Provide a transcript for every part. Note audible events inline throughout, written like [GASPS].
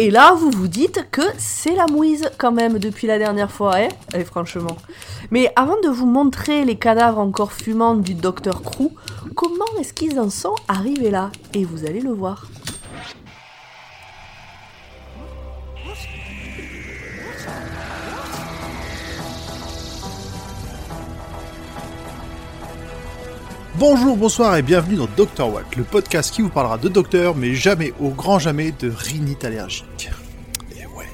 Et là, vous vous dites que c'est la mouise quand même depuis la dernière fois, hein Eh, franchement. Mais avant de vous montrer les cadavres encore fumants du docteur Crew, comment est-ce qu'ils en sont arrivés là? Et vous allez le voir. Bonjour, bonsoir et bienvenue dans Dr Watt, le podcast qui vous parlera de docteur, mais jamais, au grand jamais, de rhinite allergique. Et ouais.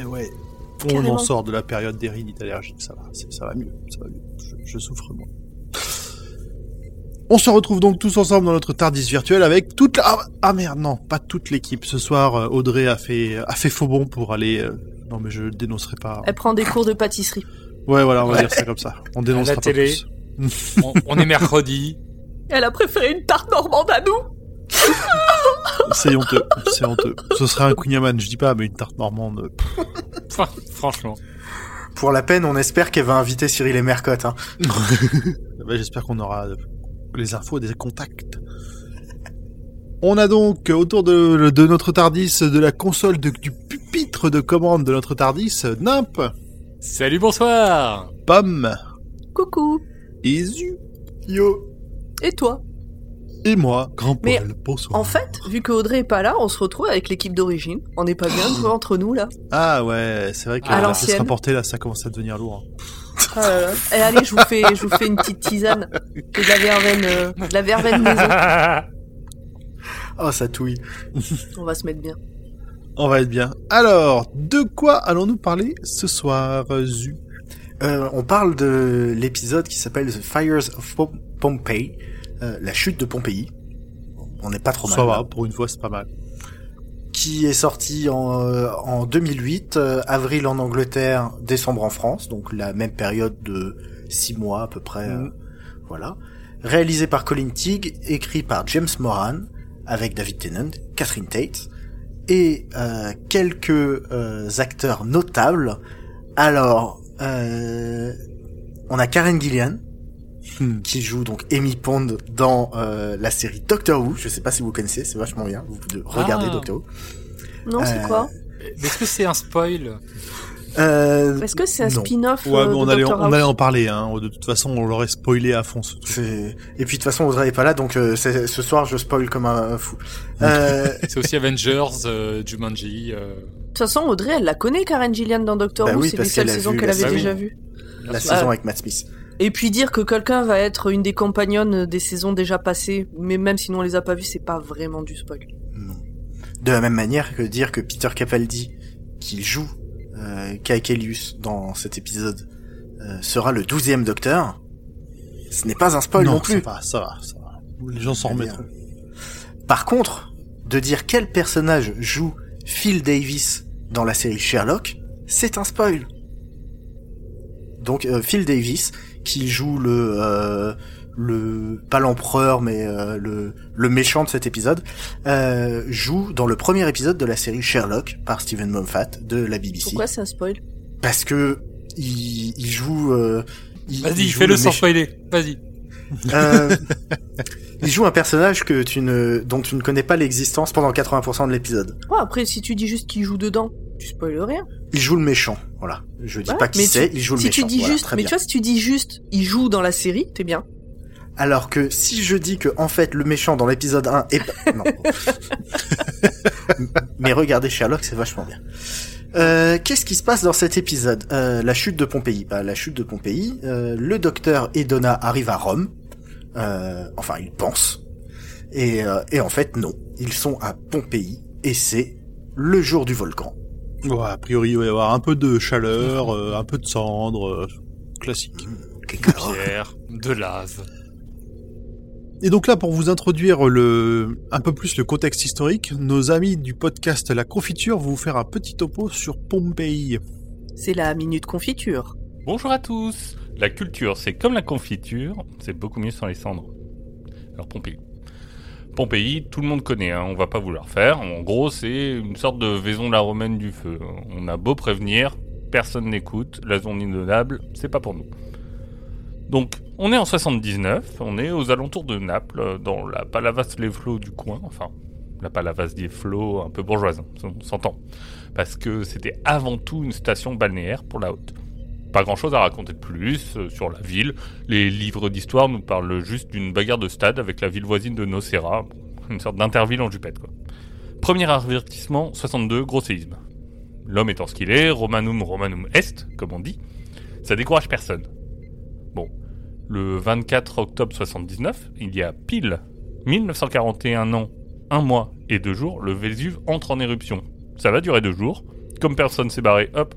Et ouais. On Carrément. en sort de la période des rhinites allergiques, ça va, ça va mieux, ça va mieux. Je, je souffre moins. On se retrouve donc tous ensemble dans notre Tardis virtuel avec toute la... Ah, ah merde, non, pas toute l'équipe. Ce soir, euh, Audrey a fait, a fait faux bon pour aller... euh, Non mais je le dénoncerai pas. Elle prend des cours de pâtisserie. Ouais, voilà, on va dire ça comme ça. On dénoncera pas télé. plus. On, on est mercredi. Elle a préféré une tarte normande à nous C'est honteux, c'est honteux. Ce serait un Queen je dis pas, mais une tarte normande. Enfin, Franchement. Pour la peine, on espère qu'elle va inviter Cyril et Mercotte. Hein. [LAUGHS] Bah, J'espère qu'on aura les infos et des contacts. On a donc autour de, de notre Tardis, de la console de- du pupitre de commande de notre Tardis, Nimp, Salut, bonsoir. Pomme, Coucou Isu Yo Et toi et moi, Grand Mais, Paul. Bonsoir. En fait, vu que Audrey est pas là, on se retrouve avec l'équipe d'origine. On n'est pas bien [GASPS] de jouer entre nous là. Ah ouais, c'est vrai que À l'ancienne. se rapporter là, ça commence à devenir lourd. Ah là là. Eh, allez, je vous fais, je vous fais une petite tisane. C'est de la verveine, euh, de la verveine maison. [LAUGHS] Oh, ça touille. On va se mettre bien. On va être bien. Alors, de quoi allons-nous parler ce soir, euh, Zu? Euh, on parle de l'épisode qui s'appelle The Fires of Pom- Pompeii, euh, la chute de Pompéi. On n'est pas trop mal. Ça va, pour une fois, c'est pas mal. Qui est sorti en, euh, en 2008, euh, avril en Angleterre, décembre en France, donc la même période de six mois à peu près. euh, Mhm. voilà. Réalisé par Colin Teague, écrit par James Moran, avec David Tennant, Catherine Tate, et euh, quelques euh, acteurs notables. Alors, on a Karen Gillian, Hmm. qui joue donc Amy Pond dans euh, la série Doctor Who. Je sais pas si vous connaissez, c'est vachement bien. Vous pouvez regarder Ah. Doctor Who. Non, c'est Euh, quoi? Est-ce que c'est un spoil? Euh, Est-ce que c'est un spin-off Ouais, euh, on allait, on en parler, hein. De toute façon, on l'aurait spoilé à fond, ce truc. c'est- Et puis de toute façon, Audrey est pas là, donc euh, ce soir je spoil comme un, un fou. Euh, [LAUGHS] C'est aussi Avengers, euh, Jumanji. euh, De toute façon, Audrey, elle la connaît, Karen Gillian dans Doctor Bah Who. oui, c'est les seules saisons qu'elle avait déjà vues. la saison avec Matt Smith. Et puis dire que quelqu'un va être une des compagnonnes des saisons déjà passées, mais même si nous on les a pas vues, c'est pas vraiment du spoil. Non. De la même manière que dire que Peter Capaldi, qui joue euh, Caecilius dans cet épisode, euh, sera le douzième Docteur, ce n'est pas un spoil non, plus. ça va, ça va, ça va. Les gens s'en remettront. Par contre, de dire quel personnage joue Phil Davis dans la série Sherlock, c'est un spoil. Donc euh, Phil Davis, qui joue le euh, le pas l'empereur mais euh, le le méchant de cet épisode, euh, joue dans le premier épisode de la série Sherlock par Stephen Moffat de la BBC. Pourquoi c'est un spoil? Parce que il, il joue. euh, Vas-y, fais-le le sans spoiler. Vas-y. euh, il joue un personnage que tu ne, dont tu ne connais pas l'existence pendant 80% de l'épisode. Ouais, après, si tu dis juste qu'il joue dedans, tu spoiles rien. Il joue le méchant, voilà. Je dis Ouais, pas qui c'est, il joue le si méchant. tu dis voilà, juste, mais bien. tu vois, si tu dis juste, il joue dans la série, t'es bien. Alors que si je dis que en fait le méchant dans l'épisode 1 est non. [LAUGHS] mais regardez Sherlock, c'est vachement bien. Euh, Qu'est-ce qui se passe dans cet épisode? Euh, La chute de Pompéi. Bah, la chute de Pompéi. euh, le docteur et Donna arrivent à Rome. Euh, enfin, ils pensent. Et, euh, et en fait, non. Ils sont à Pompéi et c'est le jour du volcan. Ouais, a priori, il va y avoir un peu de chaleur, euh, un peu de cendre, euh, classique. Pierre, de lave. Et donc là, pour vous introduire le, un peu plus le contexte historique, nos amis du podcast La Confiture vont vous faire un petit topo sur Pompéi. C'est la minute confiture. Bonjour à tous La culture, c'est comme la confiture, c'est beaucoup mieux sans les cendres. Alors Pompéi. Pompéi, tout le monde connaît, hein, on va pas vous le refaire. En gros, c'est une sorte de Vaison la Romaine du feu. On a beau prévenir, personne n'écoute, la zone inondable, c'est pas pour nous. Donc, on est en 79, on est aux alentours de Naples, dans la Palavas les flots du coin, enfin, La Palavas Flow, un peu bourgeoise, hein, on s'entend. Parce que c'était avant tout une station balnéaire pour la haute. Pas grand chose à raconter de plus euh, sur la ville. Les livres d'histoire nous parlent juste d'une bagarre de stade avec la ville voisine de Nocera, une sorte d'interville en jupette quoi. Premier avertissement, 62, gros séisme. L'homme étant ce qu'il est, Romanum Romanum Est, comme on dit, ça décourage personne. Le 24 octobre 79, il y a pile 1941 ans, un mois et deux jours, le Vésuve entre en éruption. Ça va durer deux jours. Comme personne s'est barré, hop,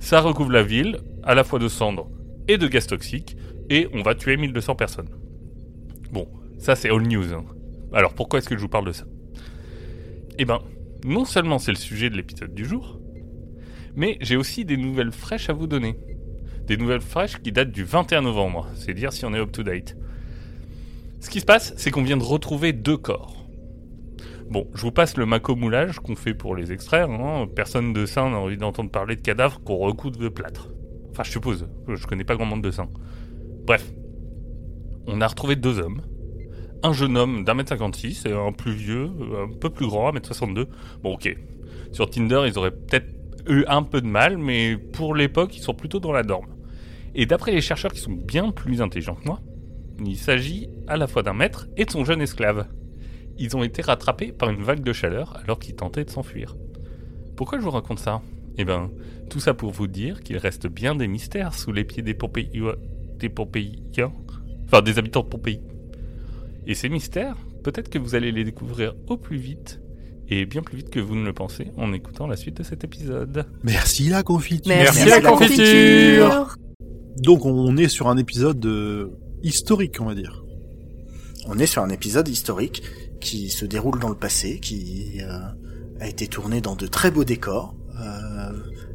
ça recouvre la ville, à la fois de cendres et de gaz toxiques, et on va tuer 1200 personnes. Bon, ça c'est all news. hein. Alors pourquoi est-ce que je vous parle de ça? Eh ben, non seulement c'est le sujet de l'épisode du jour, mais j'ai aussi des nouvelles fraîches à vous donner. Des nouvelles fraîches qui datent du 21 novembre, c'est dire si on est up to date. Ce qui se passe, c'est qu'on vient de retrouver deux corps. Bon, je vous passe le macomoulage qu'on fait pour les extraire. hein. Personne de saint n'a envie d'entendre parler de cadavres qu'on recouvre de plâtre. Enfin, je suppose. Je connais pas grand monde de saints. Bref. On a retrouvé deux hommes. Un jeune homme d'un mètre 56 et un plus vieux, un peu plus grand, un mètre 62. Bon, ok. Sur Tinder, ils auraient peut-être eu un peu de mal, mais pour l'époque, ils sont plutôt dans la norme. Et d'après les chercheurs qui sont bien plus intelligents que moi, il s'agit à la fois d'un maître et de son jeune esclave. Ils ont été rattrapés par une vague de chaleur alors qu'ils tentaient de s'enfuir. Pourquoi je vous raconte ça? Eh ben, tout ça pour vous dire qu'il reste bien des mystères sous les pieds des Pompéiois, des Pompéiens, enfin des habitants de Pompéi. Et ces mystères, peut-être que vous allez les découvrir au plus vite, et bien plus vite que vous ne le pensez, en écoutant la suite de cet épisode. Merci la confiture. Merci la confiture. Donc on est sur un épisode euh, historique, on va dire. On est sur un épisode historique qui se déroule dans le passé, qui euh, a été tourné dans de très beaux décors. Euh,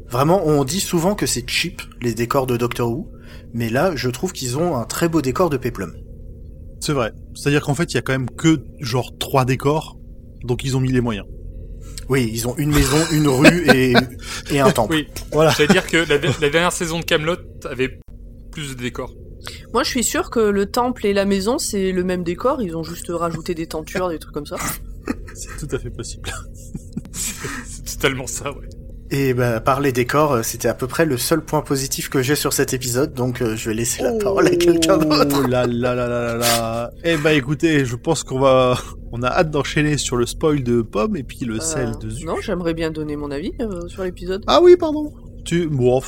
vraiment, on dit souvent que c'est cheap les décors de Doctor Who, mais là, je trouve qu'ils ont un très beau décor de Peplum. C'est vrai. C'est-à-dire qu'en fait, il y a quand même que genre trois décors, donc ils ont mis les moyens. Oui, ils ont une maison, une rue et, [LAUGHS] et un temple. Oui, Voilà. j'allais dire que la, la dernière saison de Camelot avait plus de décors. Moi, je suis sûr que le temple et la maison, c'est le même décor. Ils ont juste rajouté des tentures, des trucs comme ça. [LAUGHS] C'est tout à fait possible. [LAUGHS] C'est totalement ça, ouais. Et bah, par les décors, euh, c'était à peu près le seul point positif que j'ai sur cet épisode, donc euh, je vais laisser la parole à quelqu'un d'autre. Oh là là là là là là. Eh ben écoutez, je pense qu'on va, on a hâte d'enchaîner sur le spoil de Pomme et puis le Euh, sel de Zu. Non, j'aimerais bien donner mon avis euh, sur l'épisode. Ah oui, pardon. Tu, bon,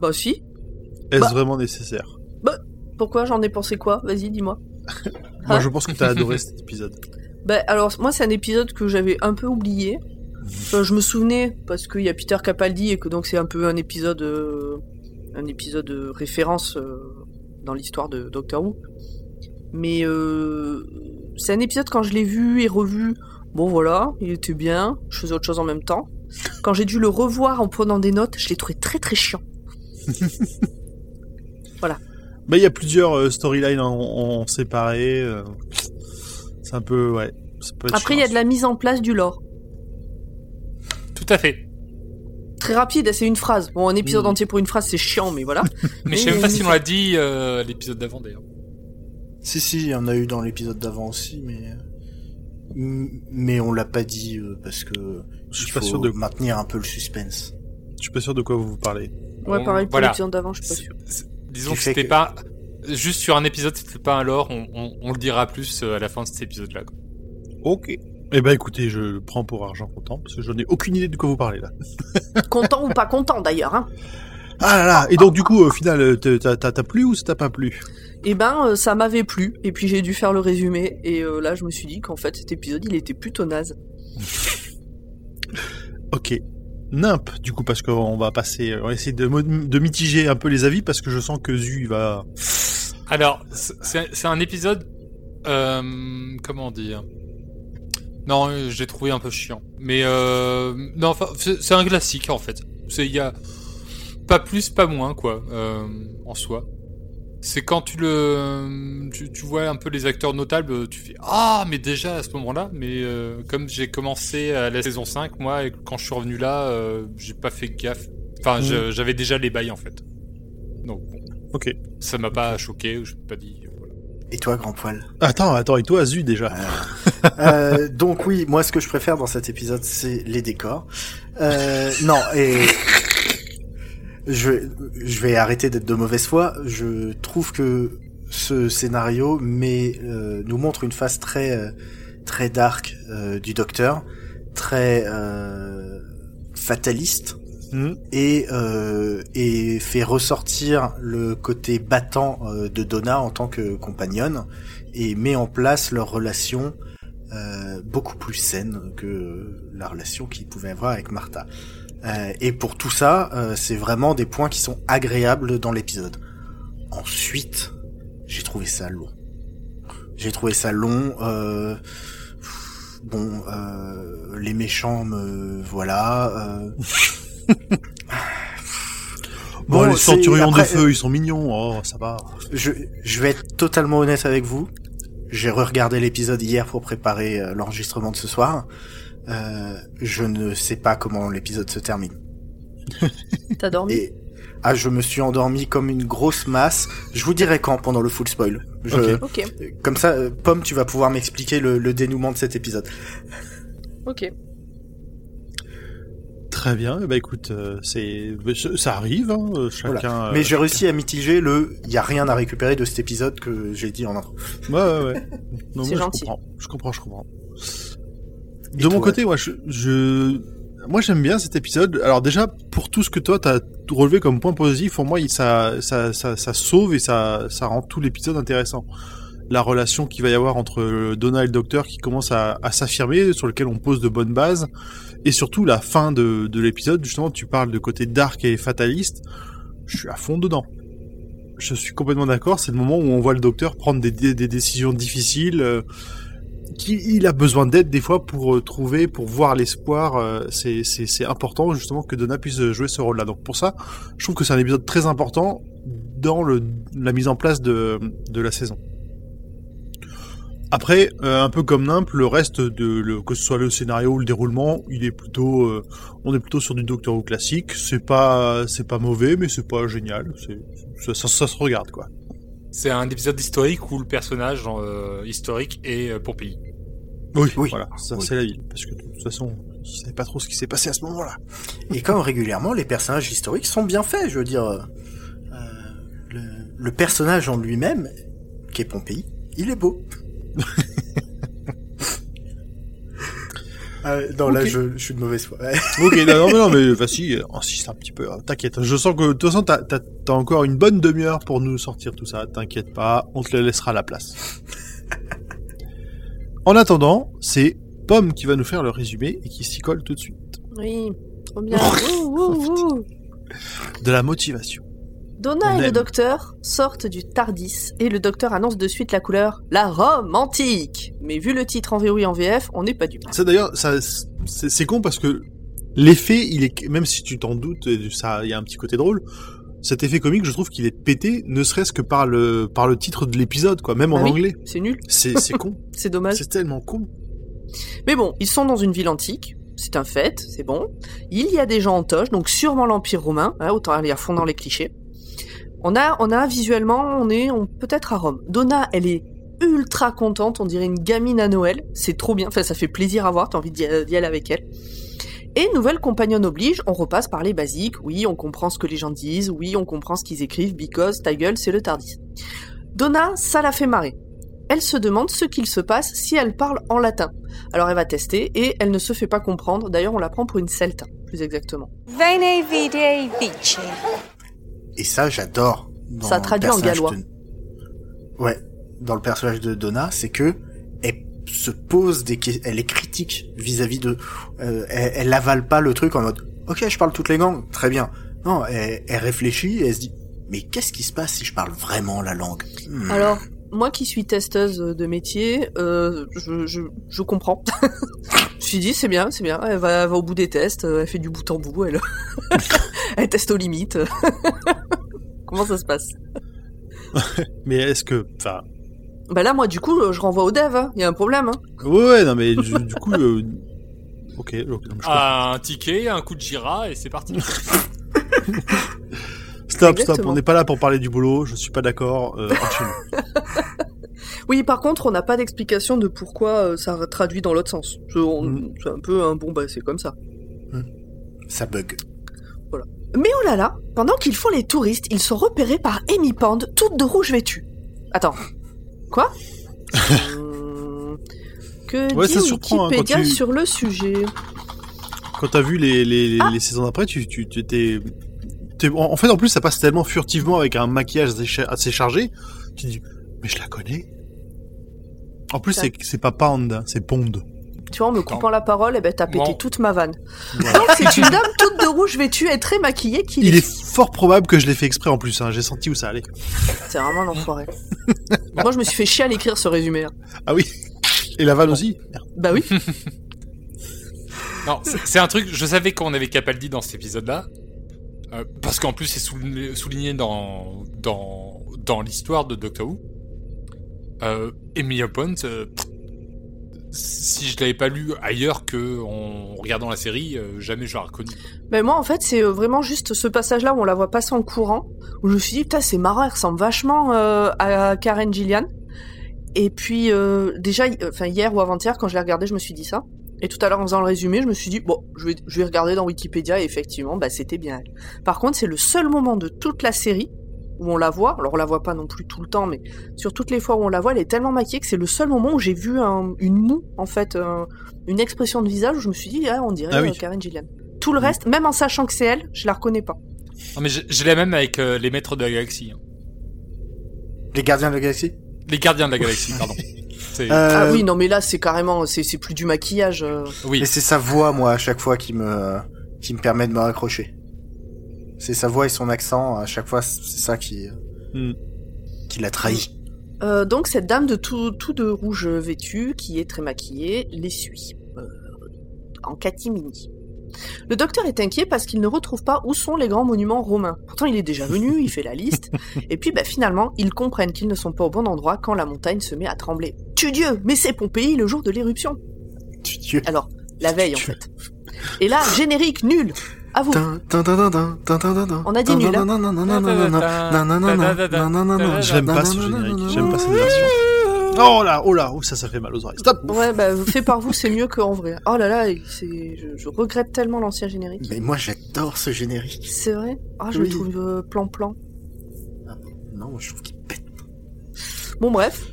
Bah si. est-ce Bah. vraiment nécessaire? Pourquoi? J'en ai pensé quoi? Vas-y, dis-moi. Moi, Hein? je pense que t'as adoré cet épisode. Bah alors, moi, c'est un épisode que j'avais un peu oublié. Enfin, je me souvenais parce qu'il y a Peter Capaldi et que donc c'est un peu un épisode, euh, un épisode de référence euh, dans l'histoire de Doctor Who. Mais euh, c'est un épisode quand je l'ai vu et revu. Bon voilà, il était bien. Je faisais autre chose en même temps. Quand j'ai dû le revoir en prenant des notes, je l'ai trouvé très très chiant. [LAUGHS] Bah, il y a plusieurs storylines en, en séparés. euh, c'est un peu, ouais. Après, il y a de la mise en place du lore. Tout à fait. Très rapide, c'est une phrase. Bon, un épisode Mm. entier pour une phrase, c'est chiant, mais voilà. [LAUGHS] Mais je sais même pas si on l'a dit euh, l'épisode d'avant d'ailleurs. Si, si, il y en a eu dans l'épisode d'avant aussi, mais... M- Mais on l'a pas dit euh, parce que Je suis il pas faut sûr de, maintenir un peu le suspense. je suis pas sûr de quoi vous parlez. Ouais, pareil pour voilà. l'épisode d'avant, je suis pas sûr. Disons que c'était que- pas juste sur un épisode, c'était pas un lore. On, on- on le dira plus euh, à la fin de cet épisode-là. Ok. Eh ben, écoutez, je le prends pour argent comptant parce que j'en ai aucune idée de quoi vous parlez là. [LAUGHS] Content ou pas content d'ailleurs, hein. Ah là là. Et donc, du coup, au final, euh, t'as, t'as, t'as plu ou ça t'a pas plu? Eh ben, euh, ça m'avait plu, et puis j'ai dû faire le résumé, et euh, là je me suis dit qu'en fait cet épisode il était plutôt naze. [LAUGHS] Ok. Nimp, du coup, parce qu'on va passer, on va essayer de, mitiger un peu les avis parce que je sens que Zu il va. Alors, c'est- un épisode. Euh, comment dire? Non, euh, j'ai trouvé un peu chiant. Mais euh, non, enfin, c'est un classique en fait. C'est il y a pas plus, pas moins quoi, euh, en soi. C'est quand tu le, tu, tu vois un peu les acteurs notables, tu fais ah mais déjà à ce moment-là. Mais euh, comme j'ai commencé à la saison 5, moi, et quand je suis revenu là, euh, j'ai pas fait gaffe. Enfin, je- j'avais déjà les bails en fait. Donc bon, Ok. ça m'a pas choqué, je pas dit. Et toi, grand poil Attends, attends, et toi, Zu déjà Euh, Euh, donc oui, moi ce que je préfère dans cet épisode, c'est les décors. Euh, non, et je, je vais arrêter d'être de mauvaise foi. Je trouve que ce scénario mais euh, nous montre une face très très dark du Docteur, très euh, fataliste Hmm. et euh, et fait ressortir le côté battant euh, de Donna en tant que compagnonne et met en place leur relation euh, beaucoup plus saine que la relation qu'il pouvait avoir avec Martha. Euh, et pour tout ça, euh, c'est vraiment des points qui sont agréables dans l'épisode. Ensuite, j'ai trouvé ça long. J'ai trouvé ça long. Euh, bon, euh, les méchants me voilà. Euh, [LAUGHS] [LAUGHS] Bon, les centurions après, de feu, ils sont mignons. Oh, ça va. Je, je vais être totalement honnête avec vous. J'ai re-regardé l'épisode hier pour préparer euh, l'enregistrement de ce soir. Euh, je ne sais pas comment l'épisode se termine. [LAUGHS] T'as dormi? Et ah, je me suis endormi comme une grosse masse. Je vous dirai quand pendant le full spoil. Je, Ok. Ok, Comme ça, euh, Pomme, tu vas pouvoir m'expliquer le, le dénouement de cet épisode. ok. Très bien. Bah écoute, euh, c'est ça arrive. Hein, euh, chacun. euh, Mais j'ai chacun- réussi à mitiger le. Il y a rien à récupérer de cet épisode que j'ai dit en intro. Ouais, ouais, ouais. [LAUGHS] Non, C'est gentil. Je comprends, je comprends, je comprends. Et De mon côté, moi, je, je, moi, j'aime bien cet épisode. Alors déjà, pour tout ce que toi t'as relevé comme point positif, pour moi, il, ça, ça, ça, ça sauve et ça, ça rend tout l'épisode intéressant. La relation qu'il va y avoir entre Donna et le Docteur qui commence à, à s'affirmer, sur lequel on pose de bonnes bases, et surtout la fin de, de l'épisode. Justement, tu parles de côté dark et fataliste. Je suis à fond dedans. Je suis complètement d'accord. C'est le moment où on voit le Docteur prendre des, des, des décisions difficiles. euh, qui il a besoin d'aide des fois pour euh, trouver, pour voir l'espoir. euh, c'est important justement que Donna puisse jouer ce rôle-là. Donc pour ça, je trouve que c'est un épisode très important dans le la mise en place de de la saison. Après, euh, un peu comme Nimp, le reste de le, que ce soit le scénario ou le déroulement, il est plutôt, euh, on est plutôt sur du Doctor Who classique. C'est pas, c'est pas mauvais, mais c'est pas génial. Ça, ça, ça se regarde quoi. C'est un épisode historique où le personnage euh, historique est euh, Pompéi. Oui, Oui. voilà, ça Oui. c'est la vie. Parce que de toute façon, je savais pas trop ce qui s'est passé à ce moment-là. Et comme régulièrement, les personnages historiques sont bien faits. Je veux dire, le, le personnage en lui-même, qui est Pompéi, il est beau. [LAUGHS] Ah, non, là, je, je suis de mauvaise foi. Ouais. [LAUGHS] Ok, non, non, mais non, mais vas-y, insiste un petit peu. hein, T'inquiète. Je sens que de toute façon, t'as, encore une bonne demi-heure pour nous sortir tout ça. T'inquiète pas, on te le laissera à la place. [LAUGHS] en attendant, c'est Pomme qui va nous faire le résumé et qui s'y colle tout de suite. Oui, trop bien. Ouh, ouh, ouh. De la motivation. Donna On et le docteur sortent du Tardis et le docteur annonce de suite la couleur la Rome antique. Mais vu le titre en VO et en VF, on n'est pas du Ça d'ailleurs, c'est, con parce que l'effet, il est, même si tu t'en doutes, ça, il y a un petit côté drôle. Cet effet comique, je trouve qu'il est pété, ne serait-ce que par le, par le titre de l'épisode, quoi, même en Ah oui. anglais. C'est nul, C'est, c'est con. [LAUGHS] c'est dommage. c'est tellement con. Mais bon, ils sont dans une ville antique, c'est un fait, c'est bon. Il y a des gens en toge, donc sûrement l'Empire romain, hein, autant aller à fond dans les clichés. On a, on a visuellement, on est on, peut-être à Rome. Donna, elle est ultra contente, on dirait une gamine à Noël, c'est trop bien, enfin ça fait plaisir à voir, t'as envie d'y aller avec elle. Et nouvelle compagnonne oblige, on repasse par les basiques, oui, on comprend ce que les gens disent, oui, on comprend ce qu'ils écrivent, because, ta gueule, c'est le Tardis. Donna, ça la fait marrer. Elle se demande ce qu'il se passe si elle parle en latin. Alors elle va tester et elle ne se fait pas comprendre. D'ailleurs, on la prend pour une celta, plus exactement. Vene. Et ça, j'adore. Ça traduit en gallois. de- Ouais, dans le personnage de Donna, c'est que elle se pose des questions, elle est critique vis-à-vis de, euh, elle, elle avale pas le truc en mode, ok, je parle toutes les langues, très bien. Non, elle, elle réfléchit et elle se dit, mais qu'est-ce qui se passe si je parle vraiment la langue? Hmm. Alors, moi qui suis testeuse de métier, euh, je, je, je comprends. [LAUGHS] je me suis dit, c'est bien, c'est bien. Elle va, elle va au bout des tests, euh, elle fait du bout en bout, elle, [LAUGHS] elle teste aux limites. [LAUGHS] Comment ça se passe? Mais est-ce que, enfin, Bah là, moi, du coup, je renvoie au dev. Il y a un problème. Hein. ouais, ouais, non, mais du, du coup, euh, ok, ok, non, mais je. Un ticket, un coup de gira et c'est parti. Stop, stop, on n'est pas là pour parler du boulot, je suis pas d'accord. Euh. [LAUGHS] Oui, par contre, on n'a pas d'explication de pourquoi euh, ça traduit dans l'autre sens. Mm. C'est un peu un bon, bah c'est comme ça. Ça bug. Mais oh là là, pendant qu'ils font les touristes, ils sont repérés par Amy Pond, toute de rouge vêtue. Attends, quoi Hum, [LAUGHS] Que Ouais, dit ça surprend, hein, Wikipédia tu- sur le sujet Quand t'as vu les, les, Ah. les saisons d'après, tu, t'es- en en fait, en plus, ça passe tellement furtivement avec un maquillage assez, cha- assez chargé. Tu te dis, mais je la connais. En plus, c'est, c'est pas Pound, hein, c'est Pond. Tu vois, en me coupant la parole, eh ben t'as pété Bon. toute ma vanne. Voilà. Donc c'est une dame toute de rouge vêtue et très maquillée qui Il est fort probable que je l'ai fait exprès en plus. Hein. J'ai senti où ça allait. C'est vraiment l'enfoiré. Moi je me suis fait chier à l'écrire ce résumé. hein. Ah oui. Et la vanne aussi. Bah oui. Non, c'est c'est un truc, je savais qu'on avait Capaldi dans cet épisode-là. Euh, parce qu'en plus, c'est souligné, dans, dans, dans l'histoire de Doctor Who. Euh, Emilia Pont, euh, si je l'avais pas lu ailleurs que en regardant la série, euh, jamais je l'aurais reconnu. Mais moi en fait c'est euh, vraiment juste ce passage là où on la voit passer en courant, où je me suis dit putain c'est marrant, elle ressemble vachement à Karen Gillian. Et puis déjà, enfin hier ou avant-hier quand je l'ai regardé, je me suis dit ça. Et tout à l'heure en faisant le résumé, je me suis dit bon, je vais, je vais regarder dans Wikipédia et effectivement, bah c'était bien elle. Par contre, c'est le seul moment de toute la série où on la voit. Alors on la voit pas non plus tout le temps, mais sur toutes les fois où on la voit, elle est tellement maquillée que c'est le seul moment où j'ai vu un- une moue en fait, un- une expression de visage où je me suis dit ah on dirait Ah oui. euh, Karen Gillian. Tout le reste, même en sachant que c'est elle, je la reconnais pas. Non, mais j'ai j'ai la même avec euh, les maîtres de la galaxie. hein. Les gardiens de la galaxie? Les gardiens de la galaxie, pardon. [LAUGHS] C'est- Ah Euh, oui, non mais là c'est carrément, c'est c'est plus du maquillage. euh. oui. Et c'est sa voix, moi, à chaque fois qui me, qui me permet de me raccrocher. C'est sa voix et son accent, à chaque fois, c'est ça qui, Hmm. qui l'a trahi. Euh, donc cette dame de tout, tout de rouge vêtue, qui est très maquillée, les suit. Euh, en catimini. Le docteur est inquiet parce qu'il ne retrouve pas où sont les grands monuments romains. Pourtant il est déjà venu, il fait la liste. Et puis bah, finalement, ils comprennent qu'ils ne sont pas au bon endroit quand la montagne se met à trembler. Tu Dieu, mais c'est Pompéi le jour de l'éruption. Dieu. Alors, la veille en fait. Et là, générique nul. À vous. On a dit nul, hein. J'aime pas ce générique. J'aime pas cette version. Oh là, oh là, oh, ça, ça fait mal aux oreilles. Stop. Ouais, bah, fait par vous, c'est mieux qu'en vrai. Oh là là, c'est, je, je regrette tellement l'ancien générique. Mais moi, j'adore ce générique. C'est vrai? Ah, je Oui. le trouve euh, plan-plan. Non, moi, je trouve qu'il pète. Bon, bref.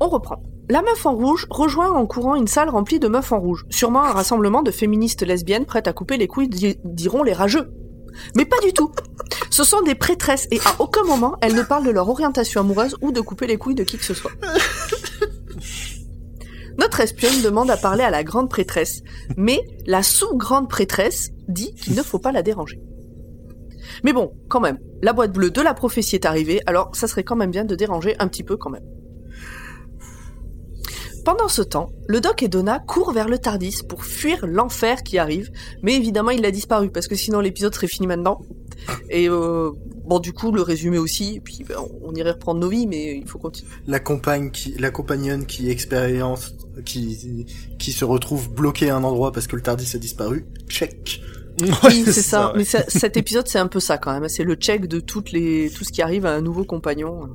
On reprend. La meuf en rouge rejoint en courant une salle remplie de meufs en rouge. Sûrement un rassemblement de féministes lesbiennes prêtes à couper les couilles, di- diront les rageux. Mais pas du tout. Ce sont des prêtresses et à aucun moment elles ne parlent de leur orientation amoureuse ou de couper les couilles de qui que ce soit. [LAUGHS] Notre espionne demande à parler à la grande prêtresse, mais la sous-grande prêtresse dit qu'il ne faut pas la déranger. Mais bon, quand même, la boîte bleue de la prophétie est arrivée, alors ça serait quand même bien de déranger un petit peu quand même. Pendant ce temps, le doc et Donna courent vers le Tardis pour fuir l'enfer qui arrive, mais évidemment il a disparu parce que sinon l'épisode serait fini maintenant. Et euh, bon, du coup, le résumé aussi, et puis ben, on irait reprendre nos vies, mais il faut continuer. La compagne qui, la compagnonne qui expérience, qui, qui se retrouve bloquée à un endroit parce que le Tardis a disparu. Check. Oui, c'est ça. ouais. Mais cet épisode, c'est un peu ça quand même. C'est le check de toutes les, tout ce qui arrive à un nouveau compagnon.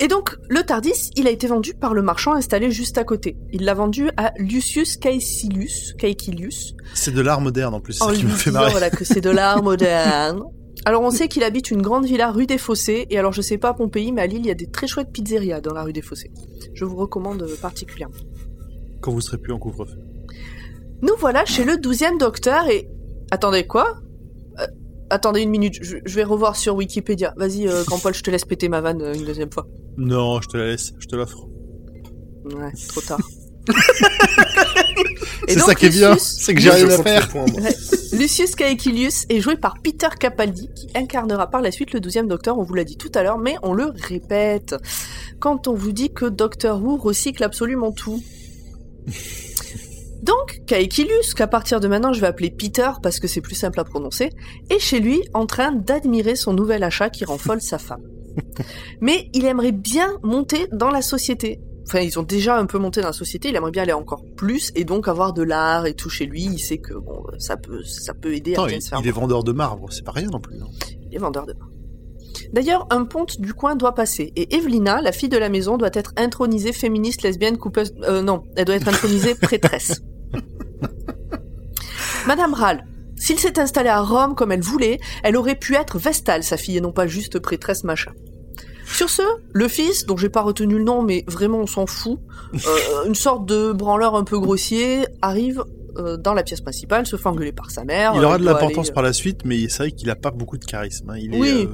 Et donc, le Tardis, il a été vendu par le marchand installé juste à côté. Il l'a vendu à Lucius Caecilius, Caecilius, C'est de l'art moderne en plus, c'est ça qui me fait marrer. voilà, que c'est de l'art moderne. Alors on sait qu'il habite une grande villa rue des Fossés, et alors je sais pas à Pompéi, mais à Lille, il y a des très chouettes pizzerias dans la rue des Fossés. Je vous recommande euh, particulièrement. Quand vous serez plus en couvre-feu. Nous voilà chez le douzième docteur et... Attendez, quoi? Euh, Attendez une minute, je, je vais revoir sur Wikipédia. Vas-y, euh, Grand Paul, je te laisse péter ma vanne euh, une deuxième fois. Non, je te la laisse, je te l'offre. Ouais, trop tard. [LAUGHS] C'est ça qui est bien, Lucius- c'est que j'ai rien à faire. Lucius Caecilius est joué par Peter Capaldi, qui incarnera par la suite le 12e Docteur, on vous l'a dit tout à l'heure, mais on le répète. Quand on vous dit que Doctor Who recycle absolument tout. Donc, Caecilius, qu'à partir de maintenant je vais appeler Peter parce que c'est plus simple à prononcer, est chez lui en train d'admirer son nouvel achat qui rend folle sa femme. [LAUGHS] Mais il aimerait bien monter dans la société. Enfin, ils ont déjà un peu monté dans la société, il aimerait bien aller encore plus et donc avoir de l'art et tout chez lui. Il sait que bon, ça peut, ça peut aider Attends, à bien il, se faire il est vendeur de marbre, c'est pas rien non plus. hein. il est vendeur de pain. D'ailleurs, un ponte du coin doit passer, et Evelina, la fille de la maison, doit être intronisée féministe, lesbienne, coupeuse... Euh, non, elle doit être intronisée [LAUGHS] prêtresse. Madame Rall, s'il s'est installé à Rome comme elle voulait, elle aurait pu être Vestale, sa fille, et non pas juste prêtresse machin. Sur ce, le fils, dont j'ai pas retenu le nom, mais vraiment on s'en fout, [LAUGHS] euh, une sorte de branleur un peu grossier, arrive euh, dans la pièce principale, se fait engueuler par sa mère. Il aura euh, de l'importance aller- par la suite, mais c'est vrai qu'il a pas beaucoup de charisme. hein. Il Oui,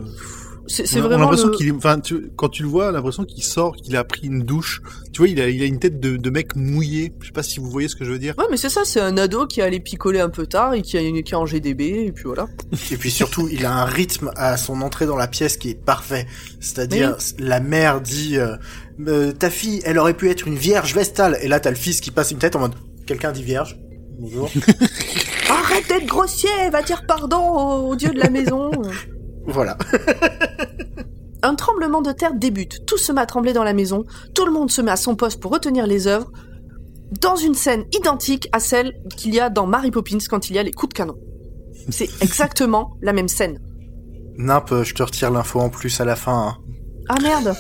C'est on c'est a- on a vraiment l'impression le... qu'il est, enfin, tu- quand tu le vois, on a l'impression qu'il sort, qu'il a pris une douche. Tu vois, il a, il a une tête de, de mec mouillé. Je sais pas si vous voyez ce que je veux dire. Ouais, mais c'est ça, c'est un ado qui allait picoler un peu tard et qui a une qui est en GDB, et puis voilà. [LAUGHS] Et puis surtout, il a un rythme à son entrée dans la pièce qui est parfait. C'est-à-dire, la mère dit euh, Euh, ta fille, elle aurait pu être une vierge vestale. Et là, t'as le fils qui passe une tête en mode quelqu'un dit vierge. Bonjour. [LAUGHS] Arrête d'être grossier, va dire pardon au, au dieu de la maison. [LAUGHS] voilà. [LAUGHS] Un tremblement de terre débute, tout se met à trembler dans la maison, tout le monde se met à son poste pour retenir les œuvres, dans une scène identique à celle qu'il y a dans Mary Poppins quand il y a les coups de canon. C'est [LAUGHS] exactement la même scène. Nimp, euh, je te retire l'info en plus à la fin. hein. Ah merde [LAUGHS]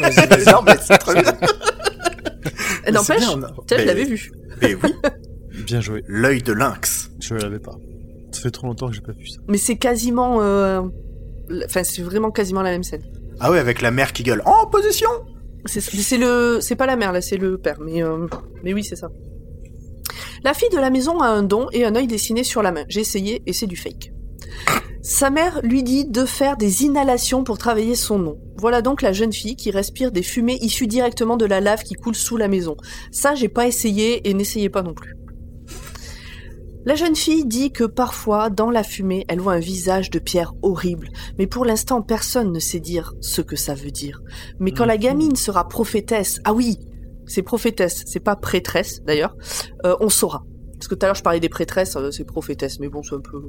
Vas-y, vas-y, non, mais c'est très bien. N'empêche, C'est bien, je mais- l'avais vu. Mais oui, Bien joué. l'œil de lynx. Je l'avais pas. Ça fait trop longtemps que j'ai pas vu ça. Mais c'est quasiment... euh, Enfin, c'est vraiment quasiment la même scène. Ah ouais, avec la mère qui gueule en position. C'est le, c'est pas la mère là, c'est le père. Mais euh, mais oui, c'est ça. La fille de la maison a un don et un œil dessiné sur la main. J'ai essayé et c'est du fake. Sa mère lui dit de faire des inhalations pour travailler son nom. Voilà donc la jeune fille qui respire des fumées issues directement de la lave qui coule sous la maison. Ça, j'ai pas essayé et n'essayez pas non plus. La jeune fille dit que parfois, dans la fumée, elle voit un visage de pierre horrible, mais pour l'instant, personne ne sait dire ce que ça veut dire. Mais quand la gamine sera prophétesse, ah oui, c'est prophétesse, c'est pas prêtresse d'ailleurs, euh, on saura. Parce que tout à l'heure je parlais des prêtresses, euh, c'est prophétesse, mais bon, c'est un peu.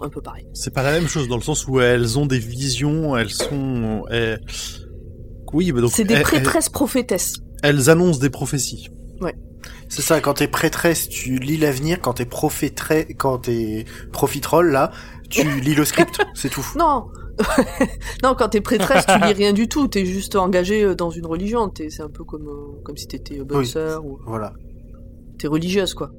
un peu pareil. C'est pas la même chose dans le sens où elles ont des visions, elles sont. elles- Oui, bah donc C'est des elles, prêtresses prophétesses. elles- elles annoncent des prophéties. C'est ça, quand t'es prêtresse, tu lis l'avenir, quand t'es prophétresse, quand t'es profiterole, là, tu [LAUGHS] lis le script, c'est tout. Non [LAUGHS] Non, quand t'es prêtresse, tu lis rien du tout, t'es juste engagé euh, dans une religion, t'es- c'est un peu comme, euh, comme si t'étais euh, bonne Oui. sœur ou Voilà. t'es religieuse quoi.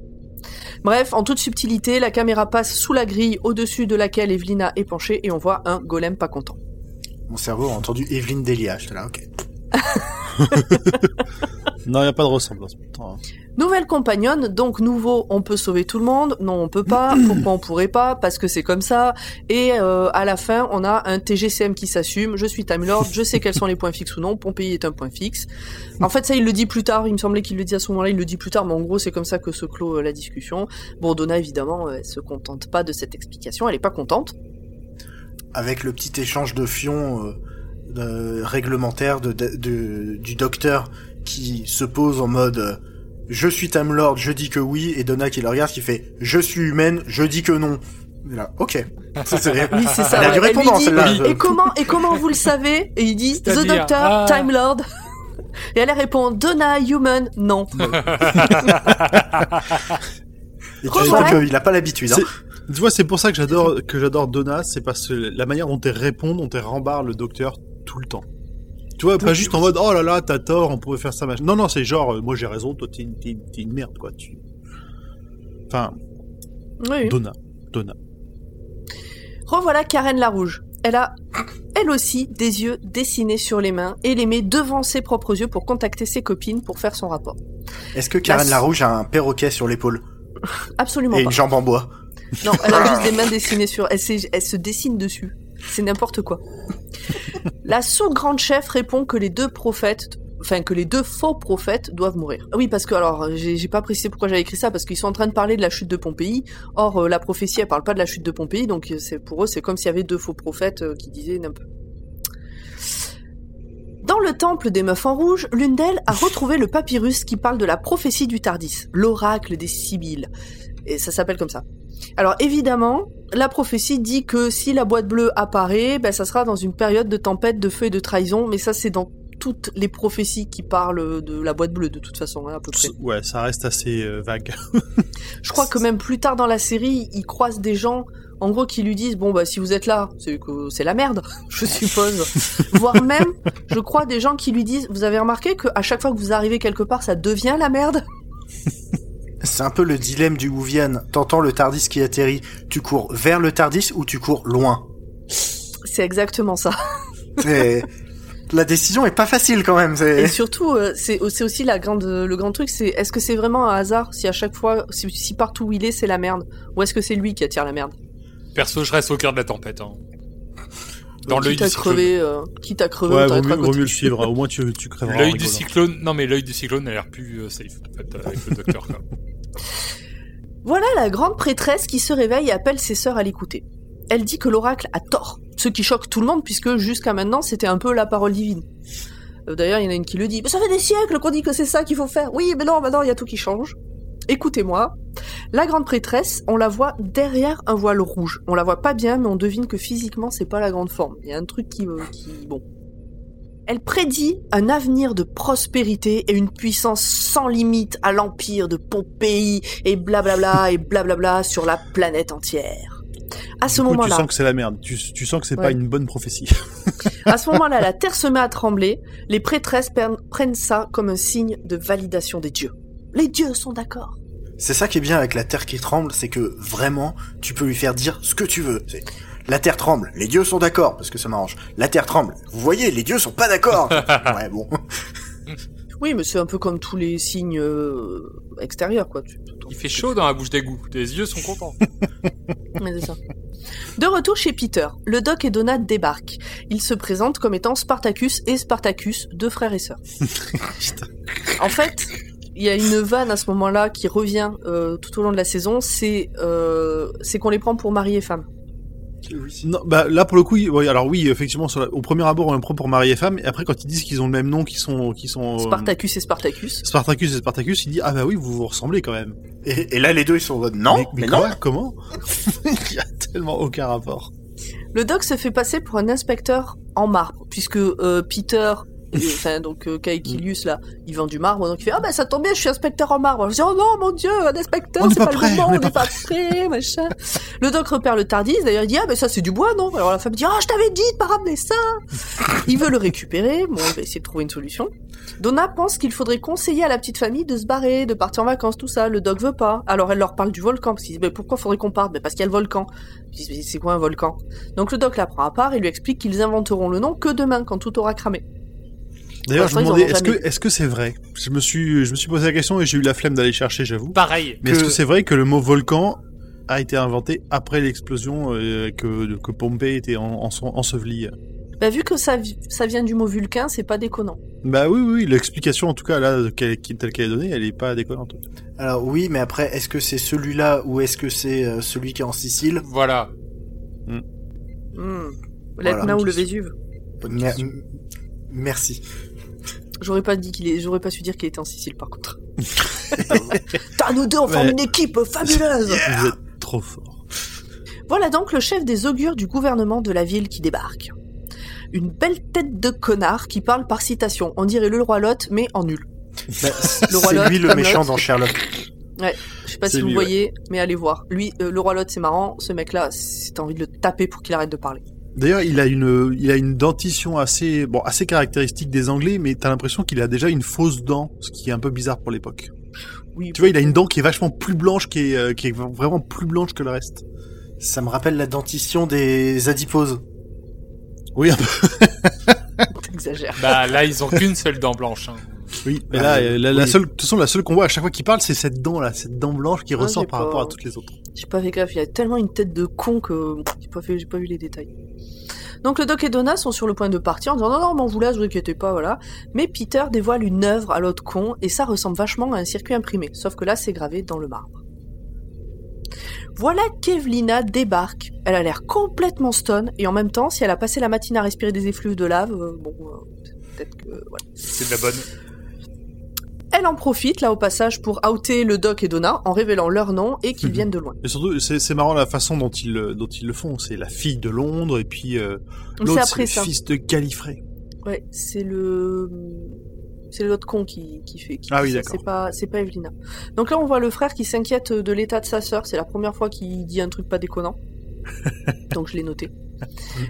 Bref, en toute subtilité, la caméra passe sous la grille au-dessus de laquelle Evelina est penchée et on voit un golem pas content. Mon cerveau a entendu Evelyne Delia, j'étais là, ok. [LAUGHS] Non, il n'y a pas de ressemblance. pourtant, hein. Nouvelle compagnonne, donc nouveau, on peut sauver tout le monde. Non, on peut pas. [CLEARS THROAT] Pourquoi on pourrait pas? Parce que c'est comme ça. Et euh, à la fin, on a un TGCM qui s'assume. Je suis Time Lord, je sais quels sont les points fixes ou non. Pompéi est un point fixe. En fait, ça, il le dit plus tard. Il me semblait qu'il le dit à ce moment-là. Il le dit plus tard, mais en gros, c'est comme ça que se clôt euh, la discussion. Bon, Donna, évidemment, euh, elle se contente pas de cette explication. Elle est pas contente. Avec le petit échange de fion euh, réglementaire de, de- de- du docteur qui se pose en mode je suis Time Lord, je dis que oui, et Donna qui le regarde qui fait je suis humaine, je dis que non. Et Là, ok. [LAUGHS] C'est- Oui, c'est ça. Elle a ouais. du répondant, dit, celle-là. Et comment, et comment vous le savez Et il dit The Doctor, ah. Time Lord. Et elle répond Donna, Human, non. [LAUGHS] Et tu sens qu'il a pas l'habitude. Hein. C'est- Tu vois, c'est pour ça que j'adore que j'adore Donna, c'est parce que la manière dont elle répond, dont elle rembarre le docteur tout le temps. Tu vois, pas juste en mode oh là là, t'as tort, on pourrait faire ça. machin. Non, non, c'est genre euh, moi j'ai raison, toi t'es une, merde quoi. Tu... Enfin, Oui. Donna, Donna. Revoilà Karen la Rouge. Elle a, elle aussi, des yeux dessinés sur les mains et les met devant ses propres yeux pour contacter ses copines pour faire son rapport. Est-ce que Karen La- Larouge a un perroquet sur l'épaule Absolument et pas. une jambe en bois Non, elle a juste des mains dessinées sur. Elle se dessine dessus. C'est n'importe quoi. La sous-grande chef répond que les deux prophètes, enfin que les deux faux prophètes doivent mourir. Ah Oui, parce que alors j'ai pas précisé pourquoi j'avais écrit ça parce qu'ils sont en train de parler de la chute de Pompéi. Or euh, la prophétie elle parle pas de la chute de Pompéi, donc euh, c'est pour eux c'est comme s'il y avait deux faux prophètes euh, qui disaient n'importe. Dans le temple des meufs en rouge, l'une d'elles a retrouvé le papyrus qui parle de la prophétie du Tardis, l'oracle des Sibylles. Et ça s'appelle comme ça. Alors évidemment, la prophétie dit que si la boîte bleue apparaît, ben ça sera dans une période de tempête, de feu et de trahison, mais ça c'est dans toutes les prophéties qui parlent de la boîte bleue de toute façon, hein, à peu près. Ouais, ça reste assez euh, vague. [LAUGHS] Je crois que même plus tard dans la série, il croise des gens, en gros, qui lui disent bon bah si vous êtes là, c'est que c'est la merde, [LAUGHS] je suppose. [LAUGHS] Voire même, je crois des gens qui lui disent vous avez remarqué que à chaque fois que vous arrivez quelque part, ça devient la merde? C'est un peu le dilemme du Wuvian. T'entends le Tardis qui atterrit, tu cours vers le Tardis ou tu cours loin C'est exactement ça. Et la décision est pas facile quand même. Et surtout, euh, c'est c'est aussi la grande, le grand truc, c'est est-ce que c'est vraiment un hasard si à chaque fois, si, si partout où il est, c'est la merde, ou est-ce que c'est lui qui attire la merde? Perso, je reste au cœur de la tempête. Hein. Dans l'œil du cyclone. crever, euh, quitte à crever, Ouais, vaut mieux, vaut mieux le suivre. hein. Au moins, tu, tu crèveras. L'œil du cyclone, non mais l'œil du cyclone a l'air plus euh, safe en fait avec le docteur. Quoi. [LAUGHS] Voilà la grande prêtresse qui se réveille et appelle ses sœurs à l'écouter. Elle dit que l'oracle a tort, ce qui choque tout le monde puisque jusqu'à maintenant c'était un peu la parole divine. Euh, D'ailleurs, il y en a une qui le dit. Mais ça fait des siècles qu'on dit que c'est ça qu'il faut faire. Oui, mais non, maintenant il y a tout qui change. Écoutez-moi. La grande prêtresse, on la voit derrière un voile rouge. On la voit pas bien, mais on devine que physiquement c'est pas la grande forme. Il y a un truc qui, euh, qui, bon. Elle prédit un avenir de prospérité et une puissance sans limite à l'empire de Pompéi et blablabla et blablabla sur la planète entière. À ce coup, tu moment-là, sens que c'est la merde. Tu, tu sens que c'est Ouais. pas une bonne prophétie. [LAUGHS] à ce [LAUGHS] moment-là, la terre se met à trembler. Les prêtresses prennent ça comme un signe de validation des dieux. Les dieux sont d'accord. C'est ça qui est bien avec la Terre qui tremble, c'est que vraiment, tu peux lui faire dire ce que tu veux. La Terre tremble, les dieux sont d'accord, parce que ça m'arrange. La Terre tremble, vous voyez, les dieux sont pas d'accord. [LAUGHS] ouais, bon. Oui, mais c'est un peu comme tous les signes euh, extérieurs, quoi. Tu- Il fait chaud dans la bouche d'égout. Les yeux sont contents. [LAUGHS] Mais c'est ça. De retour chez Peter, le Doc et Donna débarquent. Ils se présentent comme étant Spartacus et Spartacus, deux frères et sœurs. [LAUGHS] en fait, il y a une vanne à ce moment-là qui revient euh, tout au long de la saison, c'est euh, c'est qu'on les prend pour mari et femme. non, bah là pour le coup, ouais, alors oui, effectivement, sur la- au premier abord, on les prend pour mari et femme, et après quand ils disent qu'ils ont le même nom, qu'ils sont, euh, Spartacus et Spartacus. Spartacus et Spartacus, il dit ah bah oui, vous vous ressemblez quand même. Et, et là, les deux, ils sont en mode, non, mais, mais, mais non. quoi Comment? [LAUGHS] Il y a tellement aucun rapport. Le Doc se fait passer pour un inspecteur en marbre, puisque euh, Peter, [LAUGHS] enfin donc euh, Caecilius là, il vend du marbre, donc il fait ah ben ça tombe bien, je suis inspecteur en marbre. Je dis oh non mon dieu, un inspecteur, On c'est pas pas, prêt, le moment, on on n'est pas prêt, machin. Le Doc repère le Tardis, d'ailleurs il dit ah ben ça c'est du bois non? Alors la femme dit ah je t'avais dit de pas ramener ça. Il veut le récupérer, bon il va essayer de trouver une solution. Donna pense qu'il faudrait conseiller à la petite famille de se barrer, de partir en vacances, tout ça. Le Doc veut pas. Alors elle leur parle du volcan, parce qu'ils disent mais pourquoi faudrait qu'on parte? Ben, Parce qu'il y a le volcan. Ils disent mais c'est quoi un volcan? Donc le doc la prend à part et lui explique qu'ils inventeront le nom que demain, quand tout aura cramé. D'ailleurs, Pour je me demandais, est-ce que, est-ce que c'est vrai? Je me suis, je me suis posé la question et j'ai eu la flemme d'aller chercher, j'avoue. Pareil. Mais que- est-ce que c'est vrai que le mot volcan a été inventé après l'explosion euh, que, que Pompée était en, en, enseveli Bah, vu que ça, vi- ça vient du mot vulcain, c'est pas déconnant. Bah oui, oui, l'explication en tout cas là, telle qu'elle est donnée, elle est pas déconnante. Alors oui, mais après, est-ce que c'est celui-là ou est-ce que c'est euh, celui qui est en Sicile? Voilà. Voilà, L'Etna ou le. Vésuve. Merci. J'aurais pas dit qu'il est, j'aurais pas su dire qu'il était en Sicile par contre. [LAUGHS] T'as nous deux, on forme Ouais. une équipe fabuleuse. Vous êtes trop fort. Voilà donc le chef des augures du gouvernement de la ville qui débarque. Une belle tête de connard qui parle par citation. On dirait le roi Lot, mais en nul. Bah, Le roi c'est Lot, lui le méchant dans Sherlock. Je sais pas C'est si vous lui, voyez, mais allez voir. Lui, euh, le roi Lot, c'est marrant. Ce mec-là, c'est envie de le taper pour qu'il arrête de parler. D'ailleurs, il a une, il a une dentition assez, bon, assez caractéristique des Anglais, mais t'as l'impression qu'il a déjà une fausse dent, ce qui est un peu bizarre pour l'époque. Oui, Tu vois, il a une dent qui est vachement plus blanche, qui est, euh, qui est vraiment plus blanche que le reste. Ça me rappelle la dentition des adiposes. Oui, un peu. [LAUGHS] t'exagères. Bah là, ils ont qu'une seule dent blanche. hein. Oui, mais Ah, là, mais- euh, la, seule, de toute façon, la seule qu'on voit à chaque fois qu'il parle, c'est cette dent là, cette dent blanche qui Ah, ressort par pas- rapport à toutes les autres. J'ai pas fait gaffe, il a tellement une tête de con que j'ai pas, fait, j'ai pas vu les détails. Donc le Doc et Donna sont sur le point de partir en disant non non m'en vous là, vous inquiétez pas voilà. Mais Peter dévoile une œuvre à l'autre con et ça ressemble vachement à un circuit imprimé, sauf que là c'est gravé dans le marbre. Voilà qu'Evelina débarque. Elle a l'air complètement stone et en même temps si elle a passé la matinée à respirer des effluves de lave, euh, bon euh, peut-être que voilà. C'est de la bonne. Elle en profite là au passage pour outer le Doc et Donna en révélant leur nom et qu'ils Mhm. viennent de loin. Et surtout, c'est marrant la façon dont ils, le- dont ils le font. C'est la fille de Londres et puis euh, l'autre, c'est le ça. fils de Gallifrey. Ouais, c'est le. C'est l'autre con qui, qui fait. Qui Ah oui, d'accord. C'est pas, c'est pas Evelina. Donc là, on voit le frère qui s'inquiète de l'état de sa sœur. C'est la première fois qu'il dit un truc pas déconnant. [LAUGHS] Donc je l'ai noté.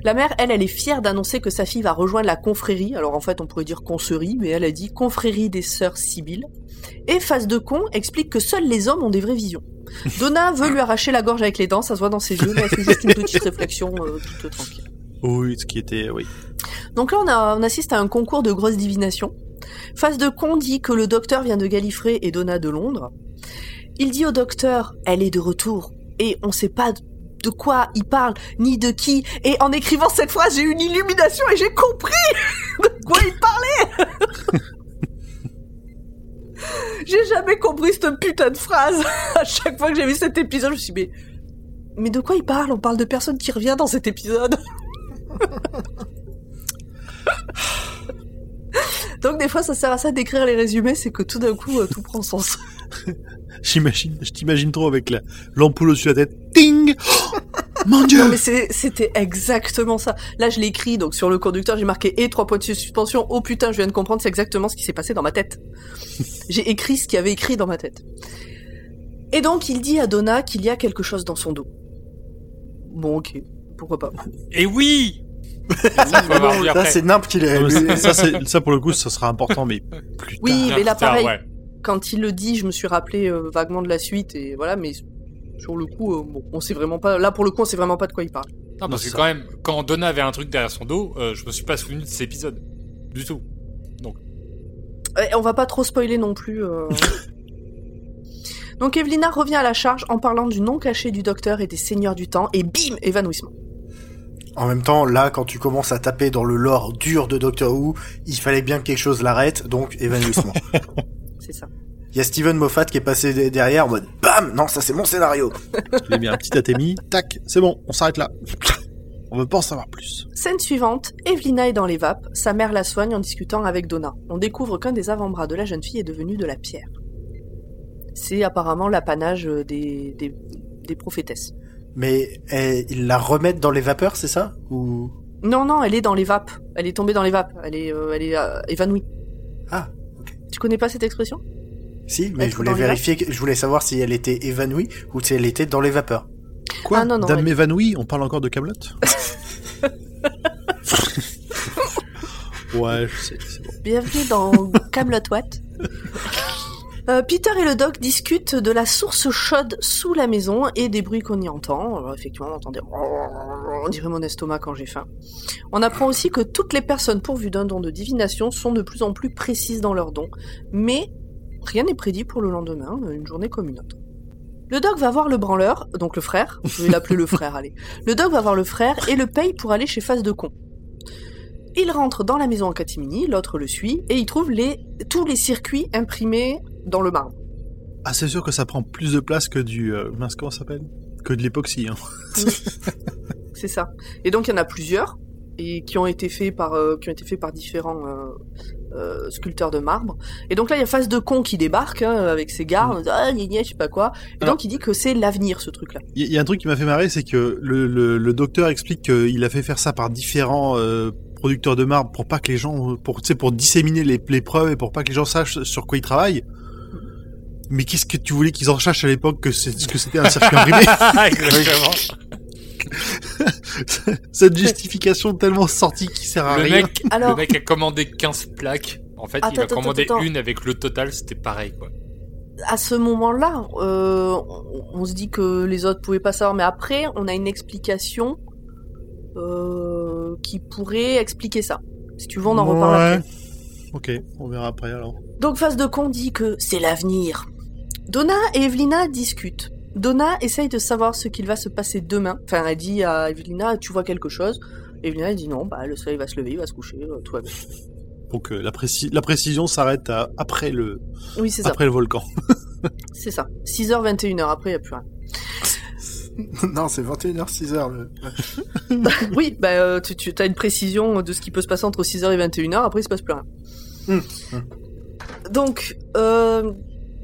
La mère, elle, elle est fière d'annoncer que sa fille va rejoindre la confrérie. Alors en fait, on pourrait dire concerie, mais elle a dit confrérie des sœurs Sibyl. Et face de con explique que seuls les hommes ont des vraies visions. Donna veut lui arracher la gorge avec les dents, ça se voit dans ses yeux, mais elle fait juste une petite réflexion euh, toute tranquille. Oui, ce qui était, oui. Donc là, on, a- on assiste à un concours de grosses divinations. Face de con dit que le docteur vient de Gallifrey et Donna de Londres. Il dit au docteur, elle est de retour. Et on sait pas de quoi il parle, ni de qui. Et en écrivant cette phrase, j'ai eu une illumination et j'ai compris [LAUGHS] de quoi il parlait [LAUGHS] J'ai jamais compris cette putain de phrase. [LAUGHS] À chaque fois que j'ai vu cet épisode, je me suis dit, mais, mais de quoi il parle? On parle de personne qui revient dans cet épisode. Donc des fois, ça sert à ça d'écrire les résumés, c'est que tout d'un coup, euh, tout prend sens. [LAUGHS] J'imagine, je t'imagine trop avec la- l'ampoule au-dessus de la tête. Ting [GASPS] Mon dieu Non mais c'était exactement ça. Là, je l'ai écrit, donc sur le conducteur, j'ai marqué et trois points de suspension. Oh putain, je viens de comprendre, c'est exactement ce qui s'est passé dans ma tête. [LAUGHS] j'ai écrit ce qu'il y avait écrit dans ma tête. Et donc, il dit à Donna qu'il y a quelque chose dans son dos. Bon, ok, pourquoi pas. Et oui Ça, c'est Nimp qui [LAUGHS] l'a lu. ça, pour le coup, ça sera important, mais plus Oui, tard. mais là, pareil, ouais. Quand il le dit, je me suis rappelé euh, vaguement de la suite, et voilà, mais sur le coup, euh, bon, on sait vraiment pas. Là, pour le coup, on sait vraiment pas de quoi il parle. Non, parce que ça. quand même, quand Donna avait un truc derrière son dos, euh, je me suis pas souvenu de cet épisode. Du tout. Ouais, on va pas trop spoiler non plus. euh. [LAUGHS] Donc Evelina revient à la charge en parlant du nom caché du docteur et des seigneurs du temps, et bim, évanouissement. En même temps, là, quand tu commences à taper dans le lore dur de Doctor Who, il fallait bien que quelque chose l'arrête, donc évanouissement. [LAUGHS] C'est ça. Il y a Steven Moffat qui est passé de- derrière en mode BAM Non, ça c'est mon scénario Je l'ai mis un petit atémi. [LAUGHS] Tac, c'est bon, on s'arrête là. [LAUGHS] On veut pas en savoir plus. Scène suivante, Evelina est dans les vapes, sa mère la soigne en discutant avec Donna. On découvre qu'un des avant-bras de la jeune fille est devenu de la pierre. C'est apparemment l'apanage euh, des, des, des prophétesses. Mais eh, ils la remettent dans les vapeurs, c'est ça? Ou? Non, non, elle est dans les vapes. Elle est tombée dans les vapes. Elle est, euh, elle est euh, évanouie. Ah, Tu connais pas cette expression? Si, mais Être je voulais vérifier, je voulais savoir si elle était évanouie ou si elle était dans les vapeurs. Quoi? Ah, non, non, Dame elle- évanouie On parle encore de Camelot? [LAUGHS] Ouais, je sais, c'est bon. Bienvenue dans Camelot What? Euh, Peter et le doc discutent de la source chaude sous la maison et des bruits qu'on y entend. Effectivement, on entend des... [LAUGHS] On dirait mon estomac quand j'ai faim. On apprend aussi que toutes les personnes pourvues d'un don de divination sont de plus en plus précises dans leurs dons. Mais rien n'est prédit pour le lendemain, une journée comme une autre. Le doc va voir le branleur, donc le frère, je vais l'appeler le frère, allez. Le doc va voir le frère et le paye pour aller chez Face de Con. Il rentre dans la maison en catimini, l'autre le suit, et il trouve tous les circuits imprimés dans le marbre. Ah, c'est sûr que ça prend plus de place que du... Euh, mince, comment ça s'appelle? Que de l'époxy, hein. [LAUGHS] C'est ça. Et donc il y en a plusieurs, et qui ont été faits par, euh, qui ont été faits par différents euh, euh, sculpteurs de marbre. Et donc là, il y a Face de Con qui débarque, hein, avec ses gardes, ah, gna gna, je sais pas quoi. Et Alors- donc il dit que c'est l'avenir, ce truc-là. Il y, y a un truc qui m'a fait marrer, c'est que le, le, le docteur explique qu'il a fait faire ça par différents producteurs de marbre pour pas que les gens, pour pour disséminer les, les preuves et pour pas que les gens sachent sur quoi ils travaillent. Mais qu'est-ce que tu voulais qu'ils en sachent à l'époque que c'est ce que c'était un circuit imprimé [LAUGHS] Exactement. [LAUGHS] Cette justification tellement sortie qui sert à Le rien. mec, Alors- le mec a commandé 15 plaques. En fait, il a commandé attends, attends. une avec le total, c'était pareil, quoi. à ce moment-là, euh, on, on se dit que les autres pouvaient pas savoir, mais après, on a une explication euh, qui pourrait expliquer ça. Si tu veux, on en reparle Ouais. après. Ok, on verra après alors. Donc, Face de Con dit que c'est l'avenir. Donna et Evelina discutent. Donna essaye de savoir ce qu'il va se passer demain. Enfin, elle dit à Evelina, tu vois quelque chose? Evelina elle dit non, bah, le soleil va se lever, il va se coucher, euh, tout va bien. Donc euh, la, préci- la précision s'arrête après le Oui, c'est ça, après le volcan. [LAUGHS] c'est ça. 6h, 21h, après, il n'y a plus rien. [LAUGHS] non, c'est 21h, 6h. Le... Oui, bah, euh, tu, tu as une précision de ce qui peut se passer entre 6h et 21h, après il se passe plus rien. Hum, Donc, euh,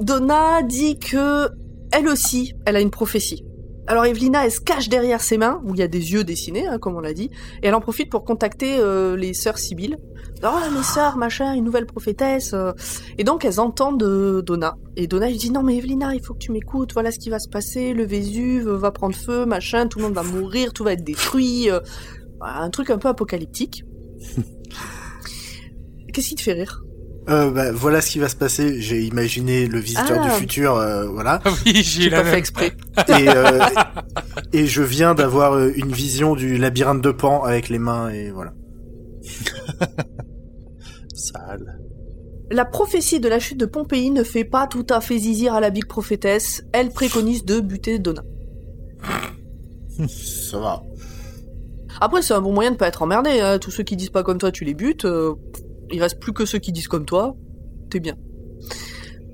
Donna dit que elle aussi, elle a une prophétie. Alors Evelina, elle se cache derrière ses mains, où il y a des yeux dessinés, hein, comme on l'a dit, et elle en profite pour contacter euh, les sœurs Sibyl Oh, mes sœurs, machin, une nouvelle prophétesse. euh. Et donc, elles entendent euh, Donna. Et Donna lui dit Non, mais Evelina, il faut que tu m'écoutes. Voilà ce qui va se passer. Le Vésuve va prendre feu, machin. Tout le monde va mourir. Tout va être détruit. Voilà, Un truc un peu apocalyptique. [LAUGHS] Qu'est-ce qui te fait rire? Euh, bah, voilà ce qui va se passer. J'ai imaginé le visiteur Ah. du futur, euh, voilà. oui, j'ai pas fait exprès. [LAUGHS] Et, euh, et je viens d'avoir euh, une vision du labyrinthe de Pan avec les mains et voilà. [LAUGHS] Sale. La prophétie de la chute de Pompéi ne fait pas tout à fait zizir à la big prophétesse. Elle préconise de buter Donna. [LAUGHS] Ça va. Après, c'est un bon moyen de pas être emmerdé. Hein. Tous ceux qui disent pas comme toi, tu les butes. Il reste plus que ceux qui disent comme toi. T'es bien.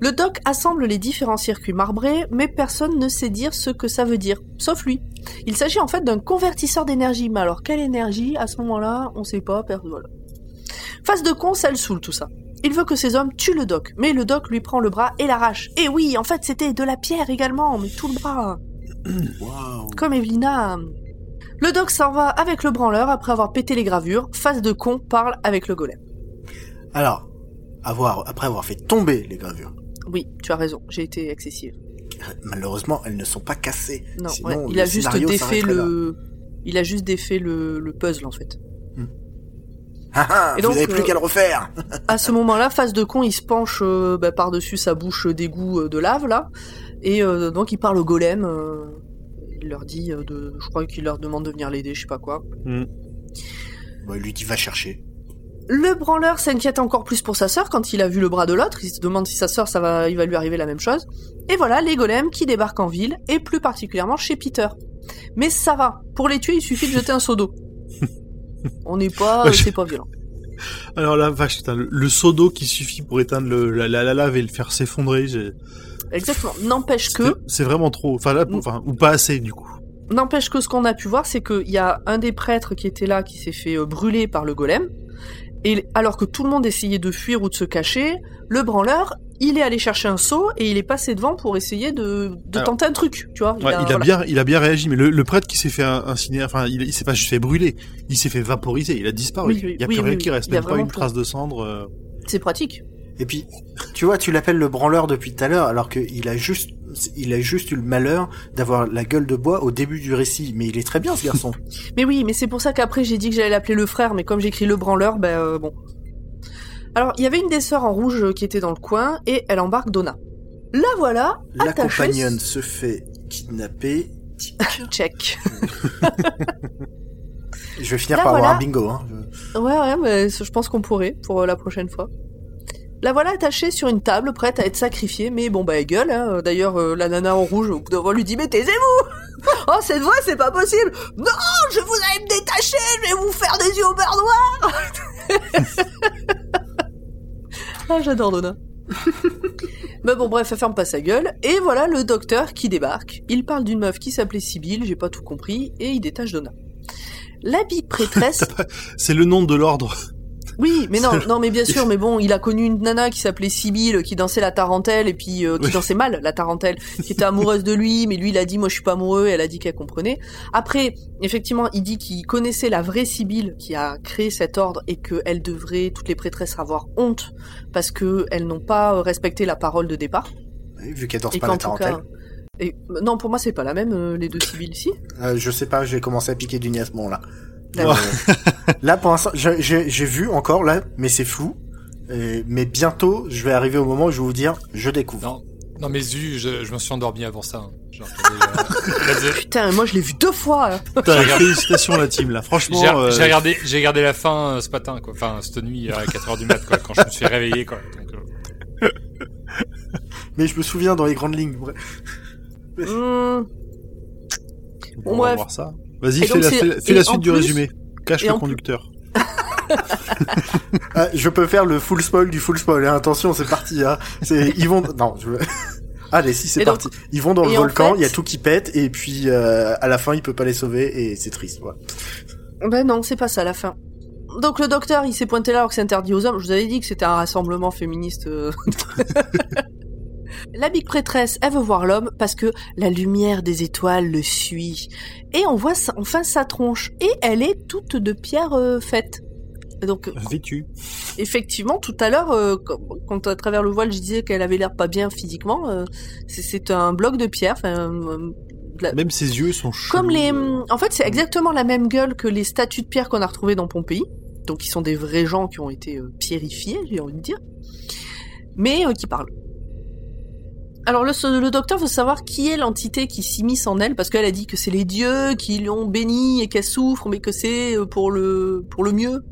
Le doc assemble les différents circuits marbrés, mais personne ne sait dire ce que ça veut dire, sauf lui. Il s'agit en fait d'un convertisseur d'énergie, mais alors quelle énergie? À ce moment-là, on sait pas. per- Voilà. Face de con, ça le saoule tout ça. Il veut que ces hommes tuent le doc, mais le doc lui prend le bras et l'arrache. Et oui, en fait, c'était de la pierre également, mais tout le bras. [COUGHS] Comme Evelina. Le doc s'en va avec le branleur après avoir pété les gravures. Face de con parle avec le golem. Alors, avoir, après avoir fait tomber les gravures, Oui, tu as raison, j'ai été excessive. malheureusement, elles ne sont pas cassées. Non, Sinon, ouais, il le a juste défait le. Il a juste défait le, le puzzle en fait. Ah, ah, Et vous donc, avez plus euh, qu'à le refaire. À ce moment-là, face de con, il se penche euh, bah, par-dessus sa bouche d'égout euh, de lave là, et euh, donc il parle au golem. euh, il leur dit euh, de, je crois qu'il leur demande de venir l'aider, je sais pas quoi. Bon, il lui dit va chercher. Le branleur s'inquiète encore plus pour sa sœur quand il a vu le bras de l'autre. Il se demande si sa sœur, ça va, il va lui arriver la même chose. Et voilà les golems qui débarquent en ville, et plus particulièrement chez Peter. Mais ça va. Pour les tuer, il suffit de jeter un seau d'eau. On n'est pas, [LAUGHS] c'est pas violent. Alors la vache, putain, le, le seau d'eau qui suffit pour éteindre le, la, la, la lave et le faire s'effondrer, j'ai- Exactement. N'empêche que, c'est- vraiment trop. Enfin là, Mm. enfin ou pas assez du coup. n'empêche que ce qu'on a pu voir, c'est qu'il y a un des prêtres qui était là qui s'est fait euh, brûler par le golem. Et alors que tout le monde essayait de fuir ou de se cacher, le branleur, il est allé chercher un seau et il est passé devant pour essayer de, de Alors- tenter un truc, tu vois. Ouais, il, a, voilà. bien, il a bien réagi, mais le, le prêtre qui s'est fait in- incinérer, enfin, il, il s'est pas juste fait brûler, il s'est fait vaporiser, il a disparu. Oui, oui, il y a oui, plus rien oui, qui reste, Il a même pas une trace de cendre. euh. C'est pratique. Et puis, tu vois, tu l'appelles le branleur depuis tout à l'heure, alors qu'il a juste, il a juste eu le malheur d'avoir la gueule de bois au début du récit. Mais il est très bien, ce garçon. [LAUGHS] Mais oui, mais c'est pour ça qu'après j'ai dit que j'allais l'appeler le frère, mais comme j'écris le branleur, ben euh, bon. Alors, il y avait une des sœurs en rouge qui était dans le coin, et elle embarque Donna. La voilà, la attachée... compagnonne se fait kidnapper. [LAUGHS] Check. Je vais finir Là, par avoir un bingo, hein. Ouais, ouais, mais je pense qu'on pourrait pour euh, la prochaine fois. La voilà attachée sur une table, prête à être sacrifiée, mais bon, bah, elle gueule, hein. D'ailleurs, euh, la nana en rouge, moment, lui dit, mais taisez-vous! [LAUGHS] Oh, cette voix, c'est pas possible! Non, je vous allez me je vais vous faire des yeux au beurre noir! [LAUGHS] ah, j'adore Donna. [LAUGHS] Mais bon, bref, elle ferme pas sa gueule, et voilà le docteur qui débarque. Il parle d'une meuf qui s'appelait Sibylle, j'ai pas tout compris, et il détache Donna. La big prêtresse C'est le nom de l'ordre. Oui, mais non, [LAUGHS] non, mais bien sûr, mais bon, il a connu une nana qui s'appelait Sibylle, qui dansait la tarentelle, et puis euh, qui Oui. dansait mal la tarentelle, qui était amoureuse de lui, mais lui il a dit moi je suis pas amoureux, elle a dit qu'elle comprenait. Après, effectivement, il dit qu'il connaissait la vraie Sibylle qui a créé cet ordre et qu'elle devrait toutes les prêtresses avoir honte parce que elles n'ont pas euh, respecté la parole de départ. Ouais, vu qu'elle danse et pas la tarentelle. cas, et non, pour moi c'est pas la même euh, les deux Sibylles ici. Euh, je sais pas, j'ai commencé à piquer du niasmon là. Euh, là pour l'instant, j'ai- vu encore là, mais c'est flou. Mais bientôt, je vais arriver au moment où je vais vous dire, je découvre. Non, non mais zu, je, je me suis endormi avant ça. hein. Euh, [LAUGHS] Putain, moi je l'ai vu deux fois. hein. Putain, félicitations la team là. Franchement, J'ai euh, regardé, j'ai regardé la fin euh, ce matin, quoi. Enfin, cette nuit à 4h du mat, quoi, quand je me suis réveillé, quoi. Donc, euh, Mais je me souviens dans les grandes lignes. bref. Hmm. on va voir ça. Vas-y, fais la, fais, suite du plus- résumé. Cache et le conducteur. [LAUGHS] Ah, je peux faire le full spoil du full spoil. hein. Attention, c'est parti. Hein. C'est ils vont. [LAUGHS] Non, je. [LAUGHS] Allez, si c'est donc- parti. Ils vont dans le et volcan, il fait- y a tout qui pète et puis euh, à la fin il peut pas les sauver et c'est triste. Ben non, c'est pas ça la fin. Donc le docteur, il s'est pointé là alors que c'est interdit aux hommes. Je vous avais dit que c'était un rassemblement féministe. La big prêtresse, elle veut voir l'homme parce que la lumière des étoiles le suit. Et on voit sa- enfin sa tronche. Et elle est toute de pierre euh, faite. Donc, Vêtu. effectivement, tout à l'heure, euh, quand, à travers le voile, je disais qu'elle avait l'air pas bien physiquement, euh, c'est- un bloc de pierre. la- Même ses yeux sont chelous. Comme les, en fait, c'est exactement la même gueule que les statues de pierre qu'on a retrouvées dans Pompéi. Donc, ils sont des vrais gens qui ont été pierrifiés, j'ai envie de dire, mais qui parlent. Alors, le, docteur veut savoir qui est l'entité qui s'immisce en elle, parce qu'elle a dit que c'est les dieux qui l'ont bénie et qu'elle souffre, mais que c'est euh, pour le, pour le mieux.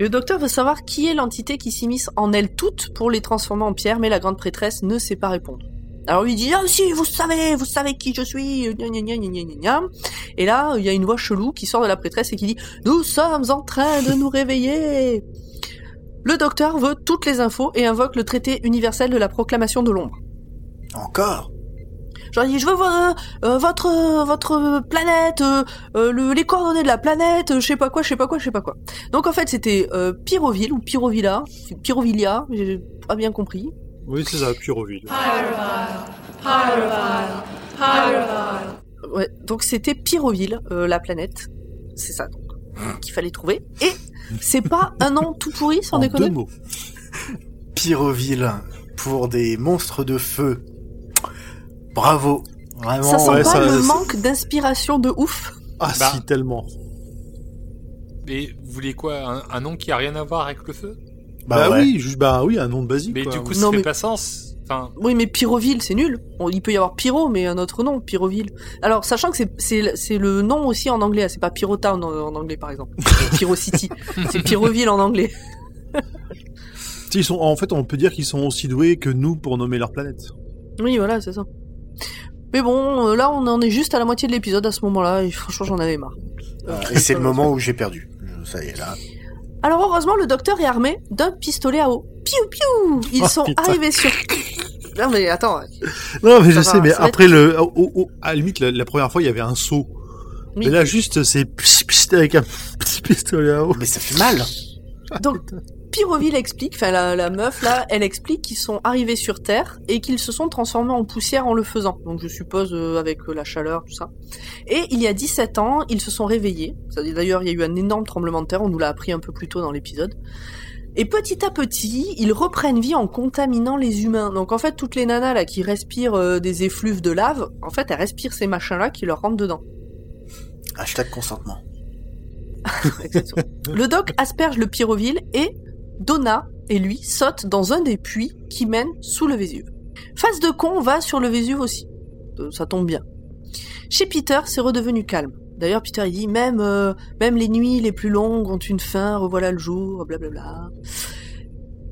Le docteur veut savoir qui est l'entité qui s'immisce en elle toutes pour les transformer en pierre, mais la grande prêtresse ne sait pas répondre. Alors lui dit ah si vous savez vous savez qui je suis gna. et là il y a une voix chelou qui sort de la prêtresse et qui dit nous sommes en train de nous réveiller le docteur veut toutes les infos et invoque le traité universel de la proclamation de l'ombre Encore? Genre il dit je veux vo- euh, votre euh, votre planète euh, euh, le- les coordonnées de la planète euh, je sais pas quoi je sais pas quoi je sais pas quoi donc en fait c'était euh, Pyroville ou Pyrovilla Pyrovillia j'ai pas bien compris Oui, c'est ça, Pyroville. Ouais, donc c'était Pyroville, euh, la planète. C'est ça donc qu'il fallait trouver. Et c'est pas un nom tout pourri, sans En deux déconner. mots. Pyroville pour des monstres de feu. Bravo. Vraiment. Ça sent ouais, pas ça- le manque d'inspiration de ouf. Ah Bah. si, tellement. Et vous voulez quoi un, un nom qui a rien à voir avec le feu? Bah, ouais. oui, juste, bah oui, un nom basique. Mais quoi. du coup, Non, ça fait mais- pas sens. Enfin, Oui, mais Pyroville, c'est nul. Bon, il peut y avoir Pyro, mais un autre nom, Pyroville. Alors, sachant que c'est c'est c'est le nom aussi en anglais, c'est pas Pyrotown en, en anglais par exemple. Pyro City, [LAUGHS] c'est Pyroville en anglais. Ils sont, en fait, on peut dire qu'ils sont aussi doués que nous pour nommer leur planète. Oui, voilà, c'est ça. Mais bon, euh, là, on en est juste à la moitié de l'épisode à ce moment-là, et franchement, j'en avais marre. Et c'est le moment où j'ai perdu. Ça y est, là. Alors heureusement, le docteur est armé d'un pistolet à eau. Piou piou Ils Oh, sont putain. arrivés sur... Non mais attends, Non, mais je sais, mais après le, au- au- au- à la limite, la, la première fois, il y avait un saut. Oui. Mais là, juste, c'est avec un [LAUGHS] petit pistolet à eau. Mais ça fait mal. donc Pyroville explique, enfin la, la meuf là, elle explique qu'ils sont arrivés sur Terre et qu'ils se sont transformés en poussière en le faisant. Donc je suppose euh, avec euh, la chaleur, tout ça. Et il y a 17 ans, ils se sont réveillés. D'ailleurs, il y a eu un énorme tremblement de terre, on nous l'a appris un peu plus tôt dans l'épisode. Et petit à petit, ils reprennent vie en contaminant les humains. Donc en fait, toutes les nanas là qui respirent euh, des effluves de lave, en fait, elles respirent ces machins-là qui leur rentrent dedans. Hashtag consentement. [LAUGHS] Le doc asperge le pyroville et Donna et lui sautent dans un des puits qui mènent sous le Vésuve. Face de con va sur le Vésuve aussi. Euh, Ça tombe bien. Chez Peter, c'est redevenu calme. D'ailleurs, Peter il dit même euh, même les nuits les plus longues ont une fin, revoilà le jour, blablabla.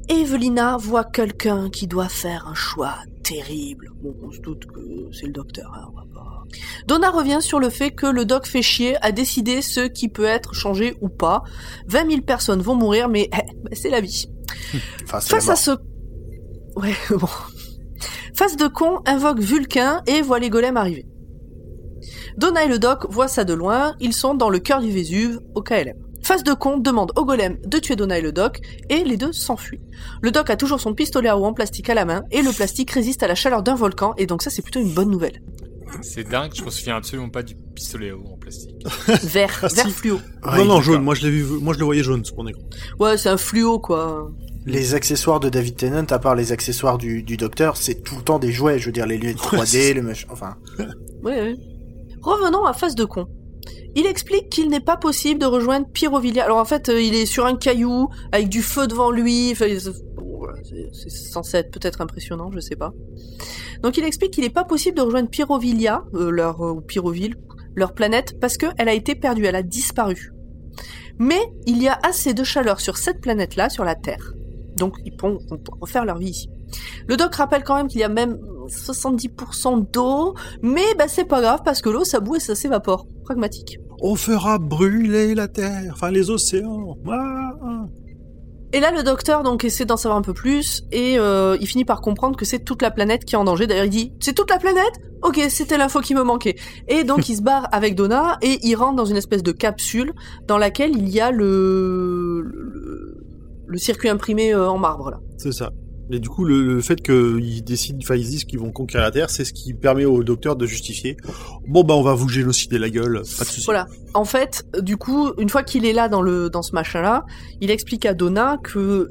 Evelina voit quelqu'un qui doit faire un choix terrible. Bon, on se doute que c'est le docteur, hein, on va pas. Donna revient sur le fait que le doc fait chier à décider ce qui peut être changé ou pas. 20 000 personnes vont mourir, mais eh, bah, c'est la vie. Enfin, c'est la Face à ce... Ouais, [LAUGHS] bon. Face de con invoque Vulcain et voit les golems arriver. Donna et le doc voient ça de loin, ils sont dans le cœur du Vésuve, au KLM. Face de con demande au golem de tuer Donna et le doc, et les deux s'enfuient. Le doc a toujours son pistolet à eau en plastique à la main, et le plastique résiste à la chaleur d'un volcan, et donc ça c'est plutôt une bonne nouvelle. c'est dingue, je me souviens absolument pas du pistolet à eau en plastique. [LAUGHS] Vert, Ah, si. vert fluo. Ouais, non, non, jaune. Moi, je l'ai vu, moi, je le voyais jaune, ce qu'on est con. Ouais, c'est un fluo quoi. Les accessoires de David Tennant, à part les accessoires du, du docteur, c'est tout le temps des jouets. Je veux dire, les lunettes 3D, les machins. Enfin, Ouais, ouais. Revenons à face de con. Il explique qu'il n'est pas possible de rejoindre Pyrovillia. Alors en fait, euh, il est sur un caillou avec du feu devant lui. C'est censé être peut-être impressionnant, je sais pas. Donc il explique qu'il n'est pas possible de rejoindre Pyrovillia, euh, leur euh, Pyroville, leur planète, parce qu'elle a été perdue, elle a disparu. Mais il y a assez de chaleur sur cette planète-là, sur la Terre. Donc ils pourront, pourront refaire leur vie ici. Le doc rappelle quand même qu'il y a même 70% d'eau, mais bah c'est pas grave parce que l'eau ça boue et ça s'évapore. Pragmatique. On fera brûler la terre, enfin les océans. Ah, ah. Et là le docteur donc essaie d'en savoir un peu plus et euh, il finit par comprendre que c'est toute la planète qui est en danger. D'ailleurs il dit c'est toute la planète? Ok c'était l'info qui me manquait. Et donc il se barre avec Donna et il rentre dans une espèce de capsule dans laquelle il y a le le, le circuit imprimé euh, en marbre là. C'est ça. Et du coup, le, le fait qu'ils décident, enfin, ils disent qu'ils vont conquérir la Terre, c'est ce qui permet au docteur de justifier. Bon, bah, on va vous génocider la gueule, pas de souci. Voilà. En fait, du coup, une fois qu'il est là dans le dans ce machin-là, il explique à Donna que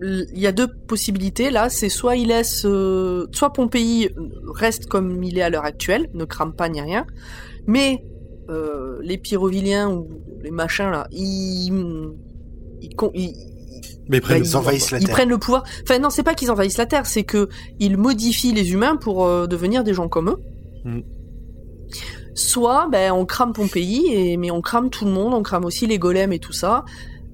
il y a deux possibilités là. C'est soit il laisse, euh, soit Pompéi reste comme il est à l'heure actuelle, ne crame pas ni rien, mais euh, les pyrovilliens ou les machins là, ils ils, ils- Mais bah, prennent ils envahissent la ils Terre. prennent le pouvoir. Enfin non, c'est pas qu'ils envahissent la Terre, c'est que ils modifient les humains pour euh, devenir des gens comme eux. Mm. Soit ben on crame Pompéi, et, mais on crame tout le monde, on crame aussi les golems et tout ça.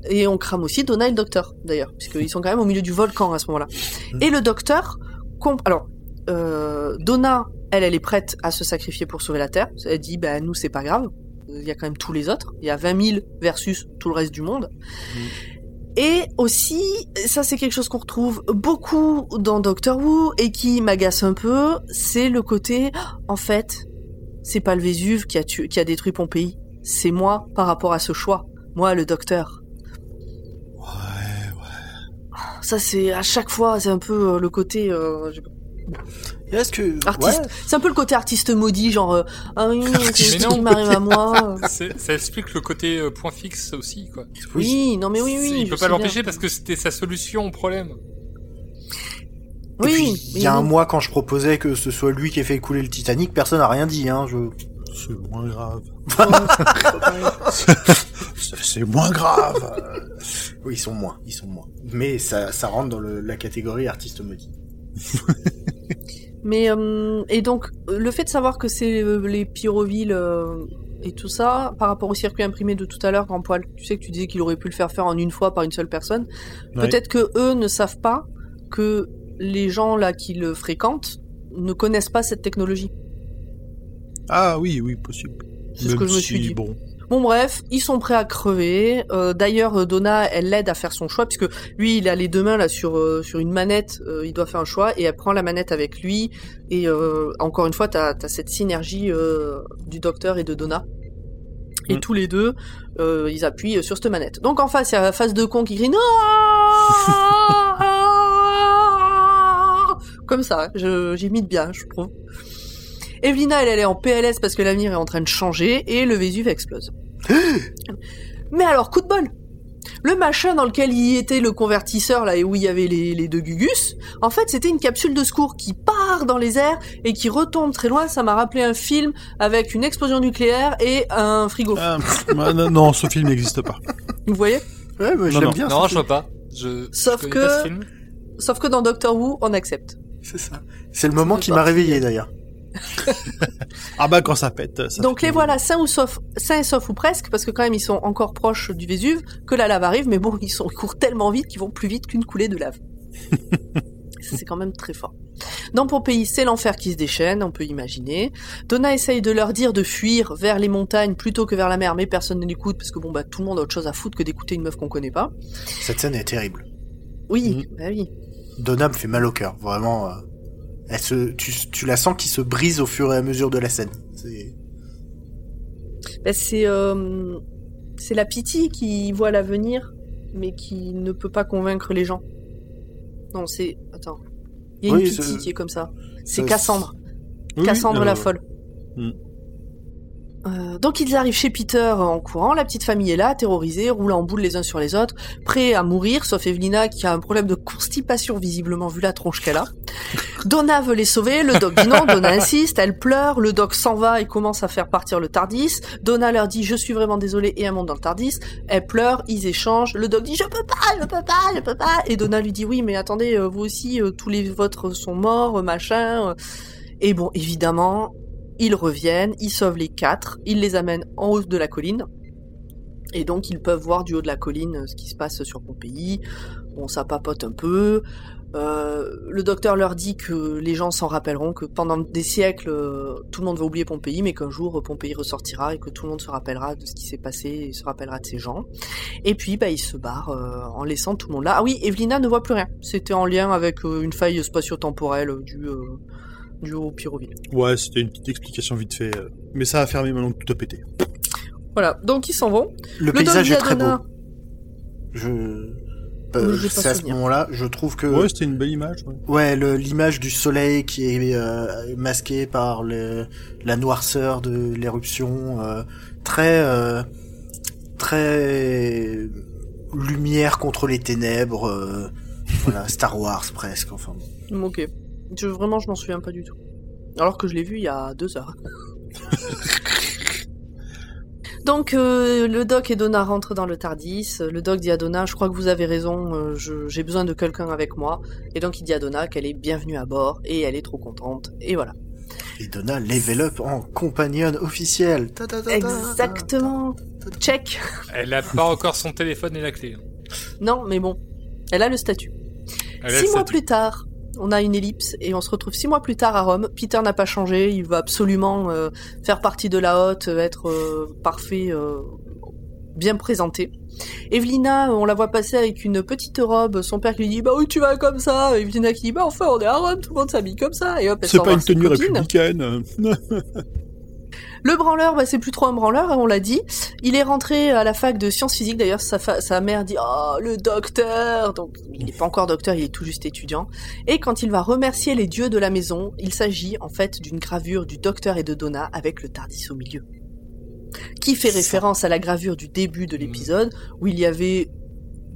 Et on crame aussi Donna et le docteur, d'ailleurs, puisqu'ils sont quand même au milieu du volcan à ce moment-là. Mm. Et le docteur, comp- alors, euh, Donna, elle, elle est prête à se sacrifier pour sauver la Terre. Elle dit, ben nous, c'est pas grave. Il y a quand même tous les autres. Il y a 20 000 versus tout le reste du monde. Et aussi, ça c'est quelque chose qu'on retrouve beaucoup dans Doctor Who et qui m'agace un peu, c'est le côté, en fait, c'est pas le Vésuve qui a, tué, qui a détruit Pompéi, c'est moi par rapport à ce choix, moi le Docteur. Ouais, ouais. Ça c'est à chaque fois, c'est un peu euh, le côté euh, je- Est-ce que artiste, ouais, c'est un peu le côté artiste maudit, genre euh, ah oui, c'est Mais ce non. qui m'arrive à moi. [LAUGHS] Ça explique le côté euh, point fixe aussi, quoi. Oui, non mais oui oui. il peut pas l'empêcher parce que c'était sa solution au problème. Et Oui, puis, il y a un mois, quand je proposais que ce soit lui qui ait fait couler le Titanic, personne n'a rien dit. Hein. Je... C'est moins grave. C'est [LAUGHS] c'est moins grave. Oui, ils sont moins, ils sont moins. Mais ça, ça rentre dans le- la catégorie artiste maudit. [LAUGHS] Mais euh, et donc le fait de savoir que c'est euh, les pyrovilles euh, et tout ça par rapport au circuit imprimé de tout à l'heure, Grand Poil, tu sais que tu disais qu'il aurait pu le faire faire en une fois par une seule personne. Peut-être que eux ne savent pas que les gens là qui le fréquentent ne connaissent pas cette technologie. Ah oui, oui, possible. C'est ce que je me suis dit. Bon. Bon bref, ils sont prêts à crever. Euh, D'ailleurs, euh, Donna, elle l'aide à faire son choix puisque lui, il a les deux mains là sur euh, sur une manette. euh, il doit faire un choix et elle prend la manette avec lui. Et encore une fois, t'as as cette synergie du docteur et de Donna. Et Mm. tous les deux, ils appuient sur cette manette. Donc en face, il y a la face de con qui crie non [LAUGHS] comme ça. je- J'ai mis de bien, je trouve. Evelina, elle, elle est en PLS parce que l'avenir est en train de changer et le Vésuve explose. [GASPS] Mais alors, coup de bol Le machin dans lequel il était le convertisseur, là, et où il y avait les, les deux Gugus, en fait, c'était une capsule de secours qui part dans les airs et qui retombe très loin. Ça m'a rappelé un film avec une explosion nucléaire et un frigo. Ah, non, non, ce film n'existe pas. [LAUGHS] Vous voyez? Ouais, mais Non, j'aime non. bien. non, ce je vois pas. Je, Sauf je que- pas ce film. Sauf que dans Doctor Who, on accepte. C'est ça. C'est le moment qui m'a réveillé d'ailleurs. [LAUGHS] Ah bah quand ça pète. Ça Donc les voilà sains ou sauf, sains et saufs ou presque, parce que quand même ils sont encore proches du Vésuve, que la lave arrive, mais bon, ils, sont, ils courent tellement vite qu'ils vont plus vite qu'une coulée de lave. [LAUGHS] C'est quand même très fort. Dans Pompéi, c'est l'enfer qui se déchaîne, on peut imaginer. Donna essaye de leur dire de fuir vers les montagnes plutôt que vers la mer, mais personne ne l'écoute, parce que bon, bah, tout le monde a autre chose à foutre que d'écouter une meuf qu'on connaît pas. Cette scène est terrible. Oui, bah oui. Donna me fait mal au cœur, vraiment. Euh, Elle se, tu, tu la sens qui se brise au fur et à mesure de la scène. C'est- Bah, c'est euh, c'est la pitié qui voit l'avenir, mais qui ne peut pas convaincre les gens. Non, c'est attends. Il y a Oui, une pitié qui est comme ça. C'est ça- Cassandre. Oui, Cassandre euh, la folle. Hmm. Euh, donc ils arrivent chez Peter en courant, la petite famille est là, terrorisée, roulant en boule les uns sur les autres, prêts à mourir, sauf Evelina qui a un problème de constipation visiblement vu la tronche qu'elle a. Donna veut les sauver, le doc dit non, Donna insiste, elle pleure, le doc s'en va et commence à faire partir le Tardis. Donna leur dit je suis vraiment désolée et elle monte dans le Tardis. Elle pleure, ils échangent, le doc dit je peux pas, je peux pas, je peux pas. Et Donna lui dit oui mais attendez, euh, vous aussi, euh, tous les vôtres sont morts, machin. Et bon, évidemment, ils reviennent, ils sauvent les quatre, ils les amènent en haut de la colline. Et donc ils peuvent voir du haut de la colline euh, ce qui se passe sur Pompéi. Bon, ça papote un peu. Euh, le docteur leur dit que les gens s'en rappelleront, que pendant des siècles, euh, tout le monde va oublier Pompéi, mais qu'un jour, Pompéi ressortira et que tout le monde se rappellera de ce qui s'est passé et se rappellera de ces gens. Et puis, bah, il se barre euh, en laissant tout le monde là. Ah oui, Evelina ne voit plus rien. C'était en lien avec une faille spatio-temporelle due au Pyroville. Ouais, c'était une petite explication vite fait. euh, Mais ça a fermé maintenant que tout a pété. Voilà, donc ils s'en vont. Le, Le paysage est très beau. Je... euh, Oui, c'est à ce moment-là, je trouve que Ouais, c'était une belle image. ouais. L'image du soleil qui est euh, masquée par le, la noirceur de l'éruption, euh, très euh, très lumière contre les ténèbres, euh, voilà [LAUGHS] Star Wars presque. Enfin, Ok. Je, vraiment, je m'en souviens pas du tout. Alors que je l'ai vu il y a deux heures. [LAUGHS] Donc, euh, le doc et Donna rentrent dans le Tardis. Le doc dit à Donna, je crois que vous avez raison, euh, j'ai besoin de quelqu'un avec moi. Et donc, il dit à Donna qu'elle est bienvenue à bord, et elle est trop contente. Et voilà. et Donna level up en compagnon officielle. Ta ta ta ta. Exactement. Check. Elle a pas encore son téléphone et la clé. hein. Non, mais bon. Elle a le statut. A Six le mois statut. plus tard, on a une ellipse et on se retrouve six mois plus tard à Rome. Peter n'a pas changé, il va absolument euh, faire partie de la haute, euh, être euh, parfait, euh, bien présenté. Evelina, on la voit passer avec une petite robe, son père qui lui dit bah oui tu vas comme ça, Evelina qui dit bah enfin on est à Rome, tout le monde s'habille comme ça, et hop elle C'est pas une tenue républicaine. [LAUGHS] Le branleur, bah, c'est plus trop un branleur, hein, on l'a dit. Il est rentré à la fac de sciences physiques, d'ailleurs sa, fa- sa mère dit « Oh, le docteur !» Donc il n'est pas encore docteur, il est tout juste étudiant. Et quand il va remercier les dieux de la maison, il s'agit en fait d'une gravure du docteur et de Donna avec le Tardis au milieu. Qui fait référence à la gravure du début de l'épisode, où il y avait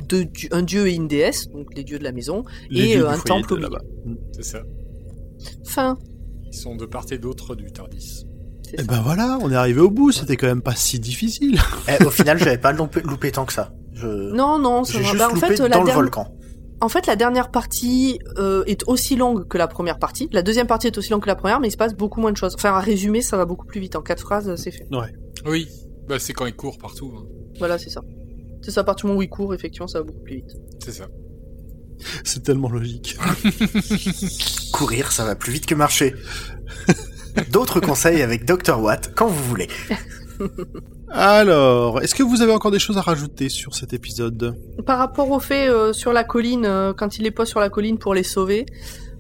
deux un dieu et une déesse, donc les dieux de la maison, Les et euh, un temple au milieu. là-bas. C'est ça. Fin. Ils sont de part et d'autre du Tardis. Et ça. ben voilà, on est arrivé au bout. C'était quand même pas si difficile. Eh, au final, j'avais pas loupé, loupé tant que ça. Je... Non, non, ça J'ai va. juste Bah, en loupé fait, la dans le dernière- volcan. En fait, la dernière partie euh, est aussi longue que la première partie. La deuxième partie est aussi longue que la première, mais il se passe beaucoup moins de choses. Enfin, à résumer, ça va beaucoup plus vite. En quatre phrases, c'est fait. Oui, bah c'est quand ils courent partout. hein. Voilà, c'est ça. C'est ça, à partir du moment où il court, effectivement, ça va beaucoup plus vite. C'est ça. C'est tellement logique. [LAUGHS] Courir, ça va plus vite que marcher. D'autres conseils avec Dr. Watt quand vous voulez. Alors, est-ce que vous avez encore des choses à rajouter sur cet épisode? Par rapport au fait euh, sur la colline, euh, quand il les pose sur la colline pour les sauver,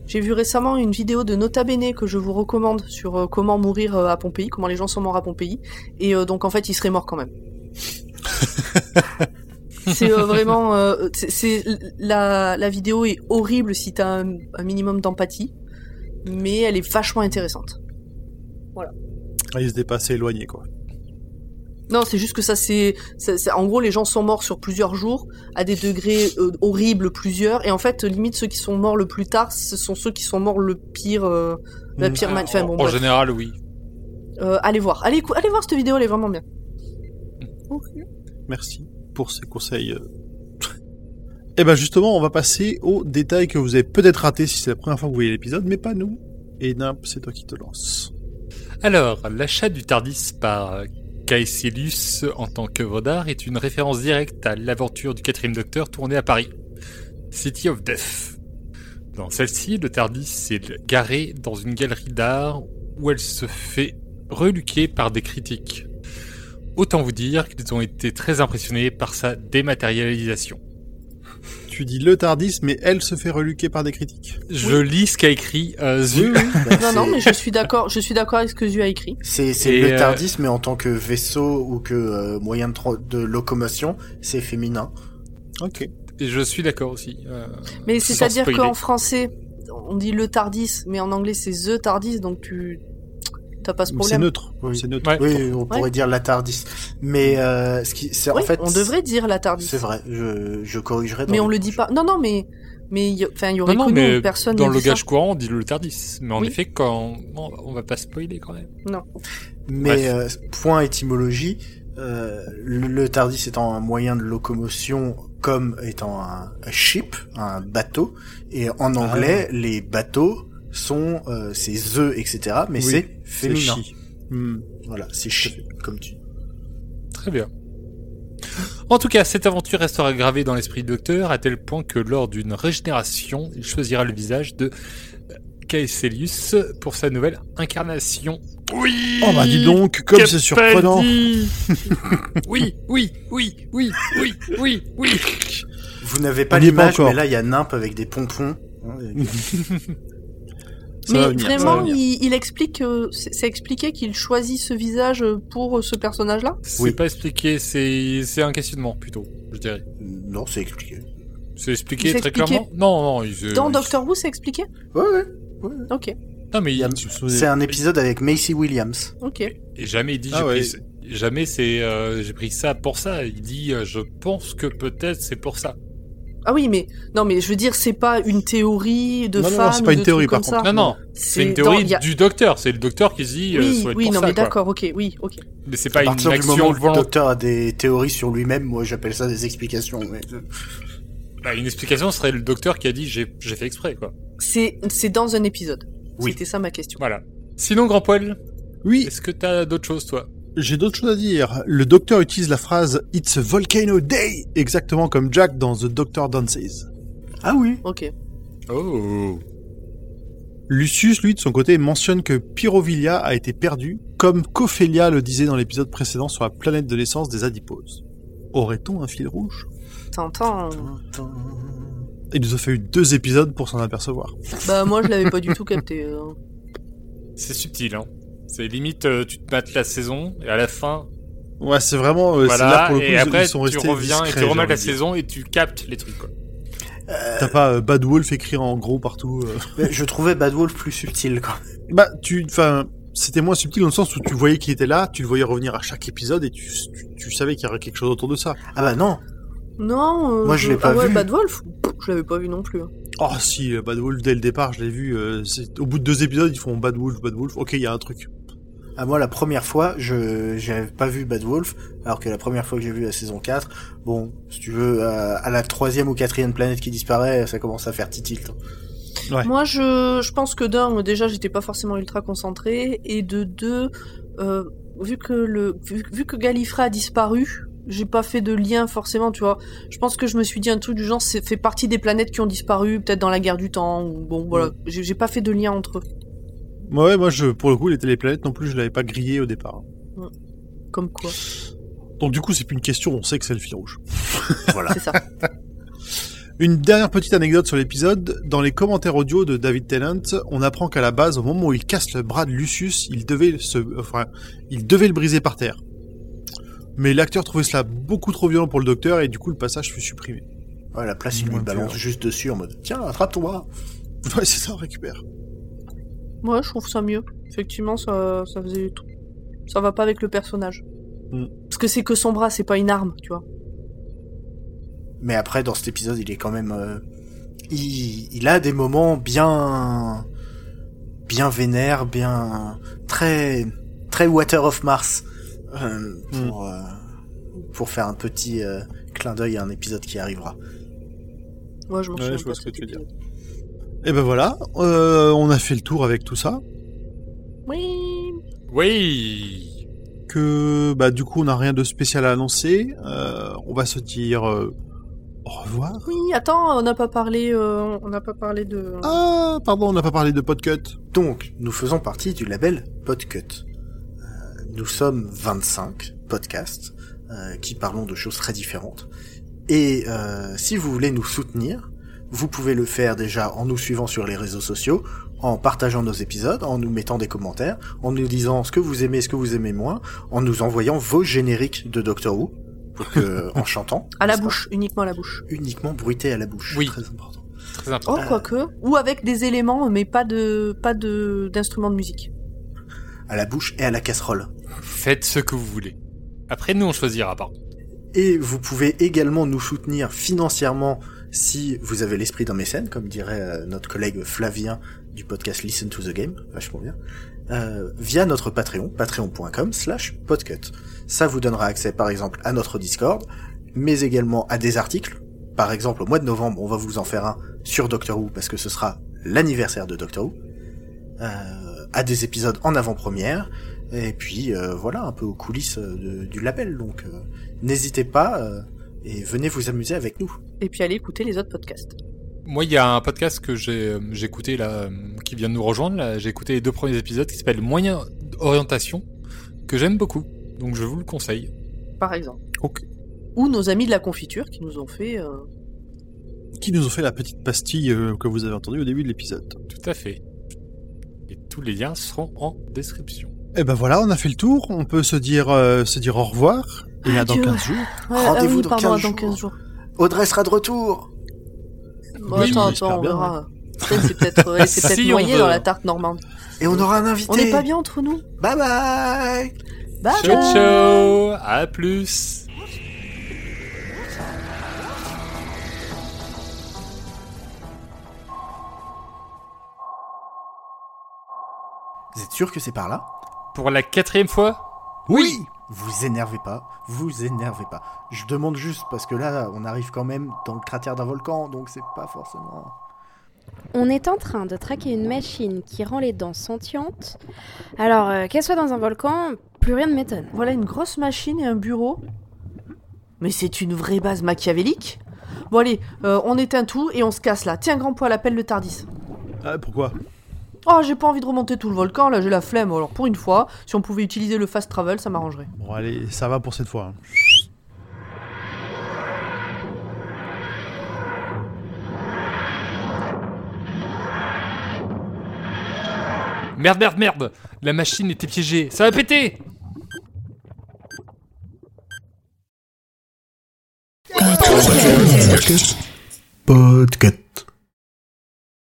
j'ai vu récemment une vidéo de Nota Bene que je vous recommande sur euh, comment mourir euh, à Pompéi, comment les gens sont morts à Pompéi. Et euh, donc, en fait, il serait mort quand même. [LAUGHS] c'est euh, vraiment... euh, c'est- c'est la, la vidéo est horrible si t'as un, un minimum d'empathie, mais elle est vachement intéressante. Ah, Ils se dépassaient éloignés, quoi. Non, c'est juste que ça, c'est, en gros, les gens sont morts sur plusieurs jours, à des degrés euh, horribles, plusieurs, et en fait, limite, ceux qui sont morts le plus tard, ce sont ceux qui sont morts le pire, euh, la Mm. pire man- Enfin, bon, en bref. général, oui. Euh, allez voir, allez, allez voir cette vidéo, elle est vraiment bien. Merci pour ces conseils. euh. Et ben justement, on va passer aux détails que vous avez peut-être ratés si c'est la première fois que vous voyez l'épisode, mais pas nous. Et Nimp, c'est toi qui te lance. Alors, l'achat du Tardis par Caecilius en tant qu'œuvre d'art est une référence directe à l'aventure du quatrième docteur tournée à Paris, City of Death. Dans celle-ci, le Tardis est garé dans une galerie d'art où elle se fait reluquer par des critiques. Autant vous dire qu'ils ont été très impressionnés par sa dématérialisation. Tu dis le Tardis, mais elle se fait reluquer par des critiques. Je lis ce qu'a écrit euh, Zu. [LAUGHS] Bah, Non, non, mais je suis d'accord, je suis d'accord avec ce que Zu a écrit. C'est le euh, Tardis, mais en tant que vaisseau ou que euh, moyen de, locomotion, c'est féminin. Ok. Et je suis d'accord aussi. euh, Mais c'est-à-dire qu'en français, on dit le Tardis, mais en anglais, c'est The Tardis, donc tu, t'as pas ce Mais C'est problème. neutre. Oui. C'est neutre. Ouais. Oui, on pourrait dire la Tardis. Mais euh, ce qui, c'est Oui, en fait, on devrait dire la Tardis. C'est vrai, je, je corrigerai. dans Mais on le dit pas. Non, non, mais, mais, il y- enfin, il y aurait Non, non, nous, mais personne dans le langage courant, on dit le Tardis. Mais en Oui. effet, quand bon, on va pas spoiler quand même. Mais euh, point étymologie, euh, le, le Tardis étant un moyen de locomotion comme étant un, un ship, un bateau, et en anglais, les bateaux sont euh, c'est œufs, etc. Mais Oui, c'est féminin. chi. Hmm. Voilà, c'est chi, comme tu. Très bien. En tout cas, cette aventure restera gravée dans l'esprit du docteur à tel point que lors d'une régénération, il choisira le visage de Caecilius pour sa nouvelle incarnation. Oui Oh bah dis donc, comme c'est surprenant. [LAUGHS] Oui, oui, oui, oui, oui, oui, oui. Vous n'avez pas l'image, encore. mais là il y a Nimp avec des pompons. [LAUGHS] Mais vraiment, il, il explique, euh, c'est expliqué qu'il choisit ce visage pour ce personnage-là? C'est Oui. pas expliqué, c'est c'est un questionnement plutôt, je dirais. Non, c'est expliqué. C'est expliqué très expliqué. clairement? Non, non, ils, euh, Dans Doctor Who, c'est expliqué? Ouais, ouais. Ok, Non, mais Il a- il- C'est un épisode avec Macy Williams. ok. Et jamais il dit Ah j'ai ouais. pris, jamais c'est euh, j'ai pris ça pour ça. Il dit euh, je pense que peut-être c'est pour ça. Ah oui, mais non, mais je veux dire, c'est pas une théorie de Non, non, fan. non, c'est pas une de théorie, par ça. Non non, c'est une théorie a- du docteur. C'est le docteur qui se dit euh, Oui, être oui, pour non, ça, mais d'accord, ok, oui, ok. Mais c'est À pas une partir du action moment où le volontaire. docteur a des théories sur lui-même, moi j'appelle ça des explications. Mais... Bah, une explication serait le docteur qui a dit j'ai j'ai fait exprès quoi. C'est c'est dans un épisode. Oui. C'était ça ma question. Voilà. Sinon grand poil, Oui, est-ce que t'as d'autres choses toi? J'ai d'autres choses à dire. Le docteur utilise la phrase It's a volcano day, exactement comme Jack dans The Doctor Dances. Ah oui. Ok. Oh. Lucius, lui, de son côté, mentionne que Pyrovilia a été perdu, comme Cophelia le disait dans l'épisode précédent sur la planète de l'essence des adiposes. Aurait-on un fil rouge? T'entends Il nous a fallu deux épisodes pour s'en apercevoir. Bah moi je l'avais pas du tout capté. euh. C'est subtil hein. C'est limite euh, tu te mates la saison et à la fin Ouais, c'est vraiment... euh, c'est là, voilà pour le coup, et ils- après ils sont tu reviens et tu envie la saison et tu captes les trucs quoi. T'as pas euh, Bad Wolf écrit en gros partout. euh. Je trouvais Bad Wolf plus subtil quoi. Bah, tu... Enfin, c'était moins subtil dans le sens où tu voyais qu'il était là, tu le voyais revenir à chaque épisode et tu, tu, tu savais qu'il y aurait quelque chose autour de ça. Ah bah non. Non. euh, Moi, je l'ai pas ah ouais, vu. Bad Wolf. Je l'avais pas vu non plus. hein. Oh si, euh, Bad Wolf, dès le départ, je l'ai vu. euh, c'est- au bout de deux épisodes, ils font Bad Wolf, Bad Wolf. Ok, il y a un truc. Ah, moi, la première fois, je j'avais pas vu Bad Wolf, alors que la première fois que j'ai vu la saison 4, bon, si tu veux, à la troisième ou quatrième planète qui disparaît, ça commence à faire titilt. Ouais. Moi je je pense que d'un déjà j'étais pas forcément ultra concentré et de deux euh, vu que le vu, vu que Gallifrey a disparu. J'ai pas fait de lien forcément, tu vois. Je pense que je me suis dit un truc du genre, c'est fait partie des planètes qui ont disparu, peut-être dans la guerre du temps, ou bon, voilà. J'ai j'ai pas fait de lien entre eux. Ouais, moi, je, pour le coup, les téléplanètes non plus, je l'avais pas grillé au départ. Comme quoi. Donc du coup, c'est plus une question, on sait que c'est le fil rouge. [LAUGHS] Voilà. C'est ça. [LAUGHS] Une dernière petite anecdote sur l'épisode. Dans les commentaires audio de David Tennant, on apprend qu'à la base, au moment où il casse le bras de Lucius, il devait se, enfin, il devait le briser par terre. Mais l'acteur trouvait cela beaucoup trop violent pour le docteur et du coup, le passage fut supprimé. Ouais, à la place, il lui balance juste dessus en mode, tiens, attrape-toi. Ouais, c'est ça, on récupère. Ouais, je trouve ça mieux. Effectivement, ça, ça faisait tout. Ça va pas avec le personnage. Mm. Parce que c'est que son bras, c'est pas une arme, tu vois. Mais après, dans cet épisode, il est quand même, euh, il, il a des moments bien, bien vénères, bien, très, très Water of Mars, euh, pour, euh, pour faire un petit euh, clin d'œil à un épisode qui arrivera. Moi, je m'en Ouais, souviens je vois ce que tu veux dire. Et ben voilà, euh, on a fait le tour avec tout ça. Oui. Oui. Que bah du coup, on n'a rien de spécial à annoncer. Euh, on va se dire euh, au revoir. Oui, attends, on n'a pas parlé, euh, on n'a pas parlé de. Ah, pardon, on n'a pas parlé de Podcut. Donc, nous faisons partie du label Podcut. Nous sommes 25 podcasts euh, qui parlons de choses très différentes. Et euh, si vous voulez nous soutenir, vous pouvez le faire déjà en nous suivant sur les réseaux sociaux, en partageant nos épisodes, en nous mettant des commentaires, en nous disant ce que vous aimez, ce que vous aimez moins, en nous envoyant vos génériques de Doctor Who, pour que, [LAUGHS] en chantant. À la bouche, uniquement à la bouche. Uniquement bruité à la bouche. Oui. Très important. Très important. Oh, quoique. Ou avec des éléments, mais pas de, pas de, d'instruments de musique. À la bouche et à la casserole. Faites ce que vous voulez. Après, nous, on choisira, pardon. Et vous pouvez également nous soutenir financièrement si vous avez l'esprit d'un mécène, comme dirait euh, notre collègue Flavien du podcast Listen to the Game, vachement bien, euh, via notre Patreon, patreon.com slash podcut. Ça vous donnera accès par exemple à notre Discord, mais également à des articles. Par exemple, au mois de novembre, on va vous en faire un sur Doctor Who, parce que ce sera l'anniversaire de Doctor Who. Euh, à des épisodes en avant-première, et puis voilà, un peu aux coulisses du label. Donc n'hésitez pas et venez vous amuser avec nous. Et puis allez écouter les autres podcasts. Moi, il y a un podcast que j'ai euh, écouté là, euh, qui vient de nous rejoindre. J'ai écouté les deux premiers épisodes qui s'appelle Moyen orientation, que j'aime beaucoup. Donc, je vous le conseille. Par exemple. Ok. Ou nos amis de la confiture qui nous ont fait. euh, Qui nous ont fait la petite pastille euh, que vous avez entendue au début de l'épisode. Tout à fait. Et tous les liens seront en description. Et ben voilà, on a fait le tour. On peut se dire, euh, se dire au revoir. Et à dans Adieu. 15 jours. Ouais, Rendez-vous ah oui, dans pardon, 15 dans jours. 15 jours. Audrey sera de retour. Bon, Oui, attends, j'espère attends, on bien, verra. Peut-être c'est peut-être ouais, c'est [LAUGHS] peut-être Si, on veut. dans la tarte normande. Et on aura un invité. On n'est pas bien entre nous Bye bye Bye Ciao bye ciao, à plus. Vous êtes sûr que c'est par là? Pour la quatrième fois? Oui Vous énervez pas, vous énervez pas. Je demande juste parce que là, on arrive quand même dans le cratère d'un volcan, donc c'est pas forcément... On est en train de traquer une machine qui rend les dents sentientes. Alors, euh, qu'elle soit dans un volcan, plus rien ne m'étonne. Voilà une grosse machine et un bureau. Mais c'est une vraie base machiavélique Bon allez, euh, on éteint tout et on se casse là. Tiens, grand poil, appelle le Tardis. Ah, pourquoi? Oh, j'ai pas envie de remonter tout le volcan, là j'ai la flemme. Alors pour une fois, si on pouvait utiliser le fast travel, ça m'arrangerait. Bon, allez, ça va pour cette fois. hein. Merde, merde, merde La machine était piégée, ça va péter Podcast.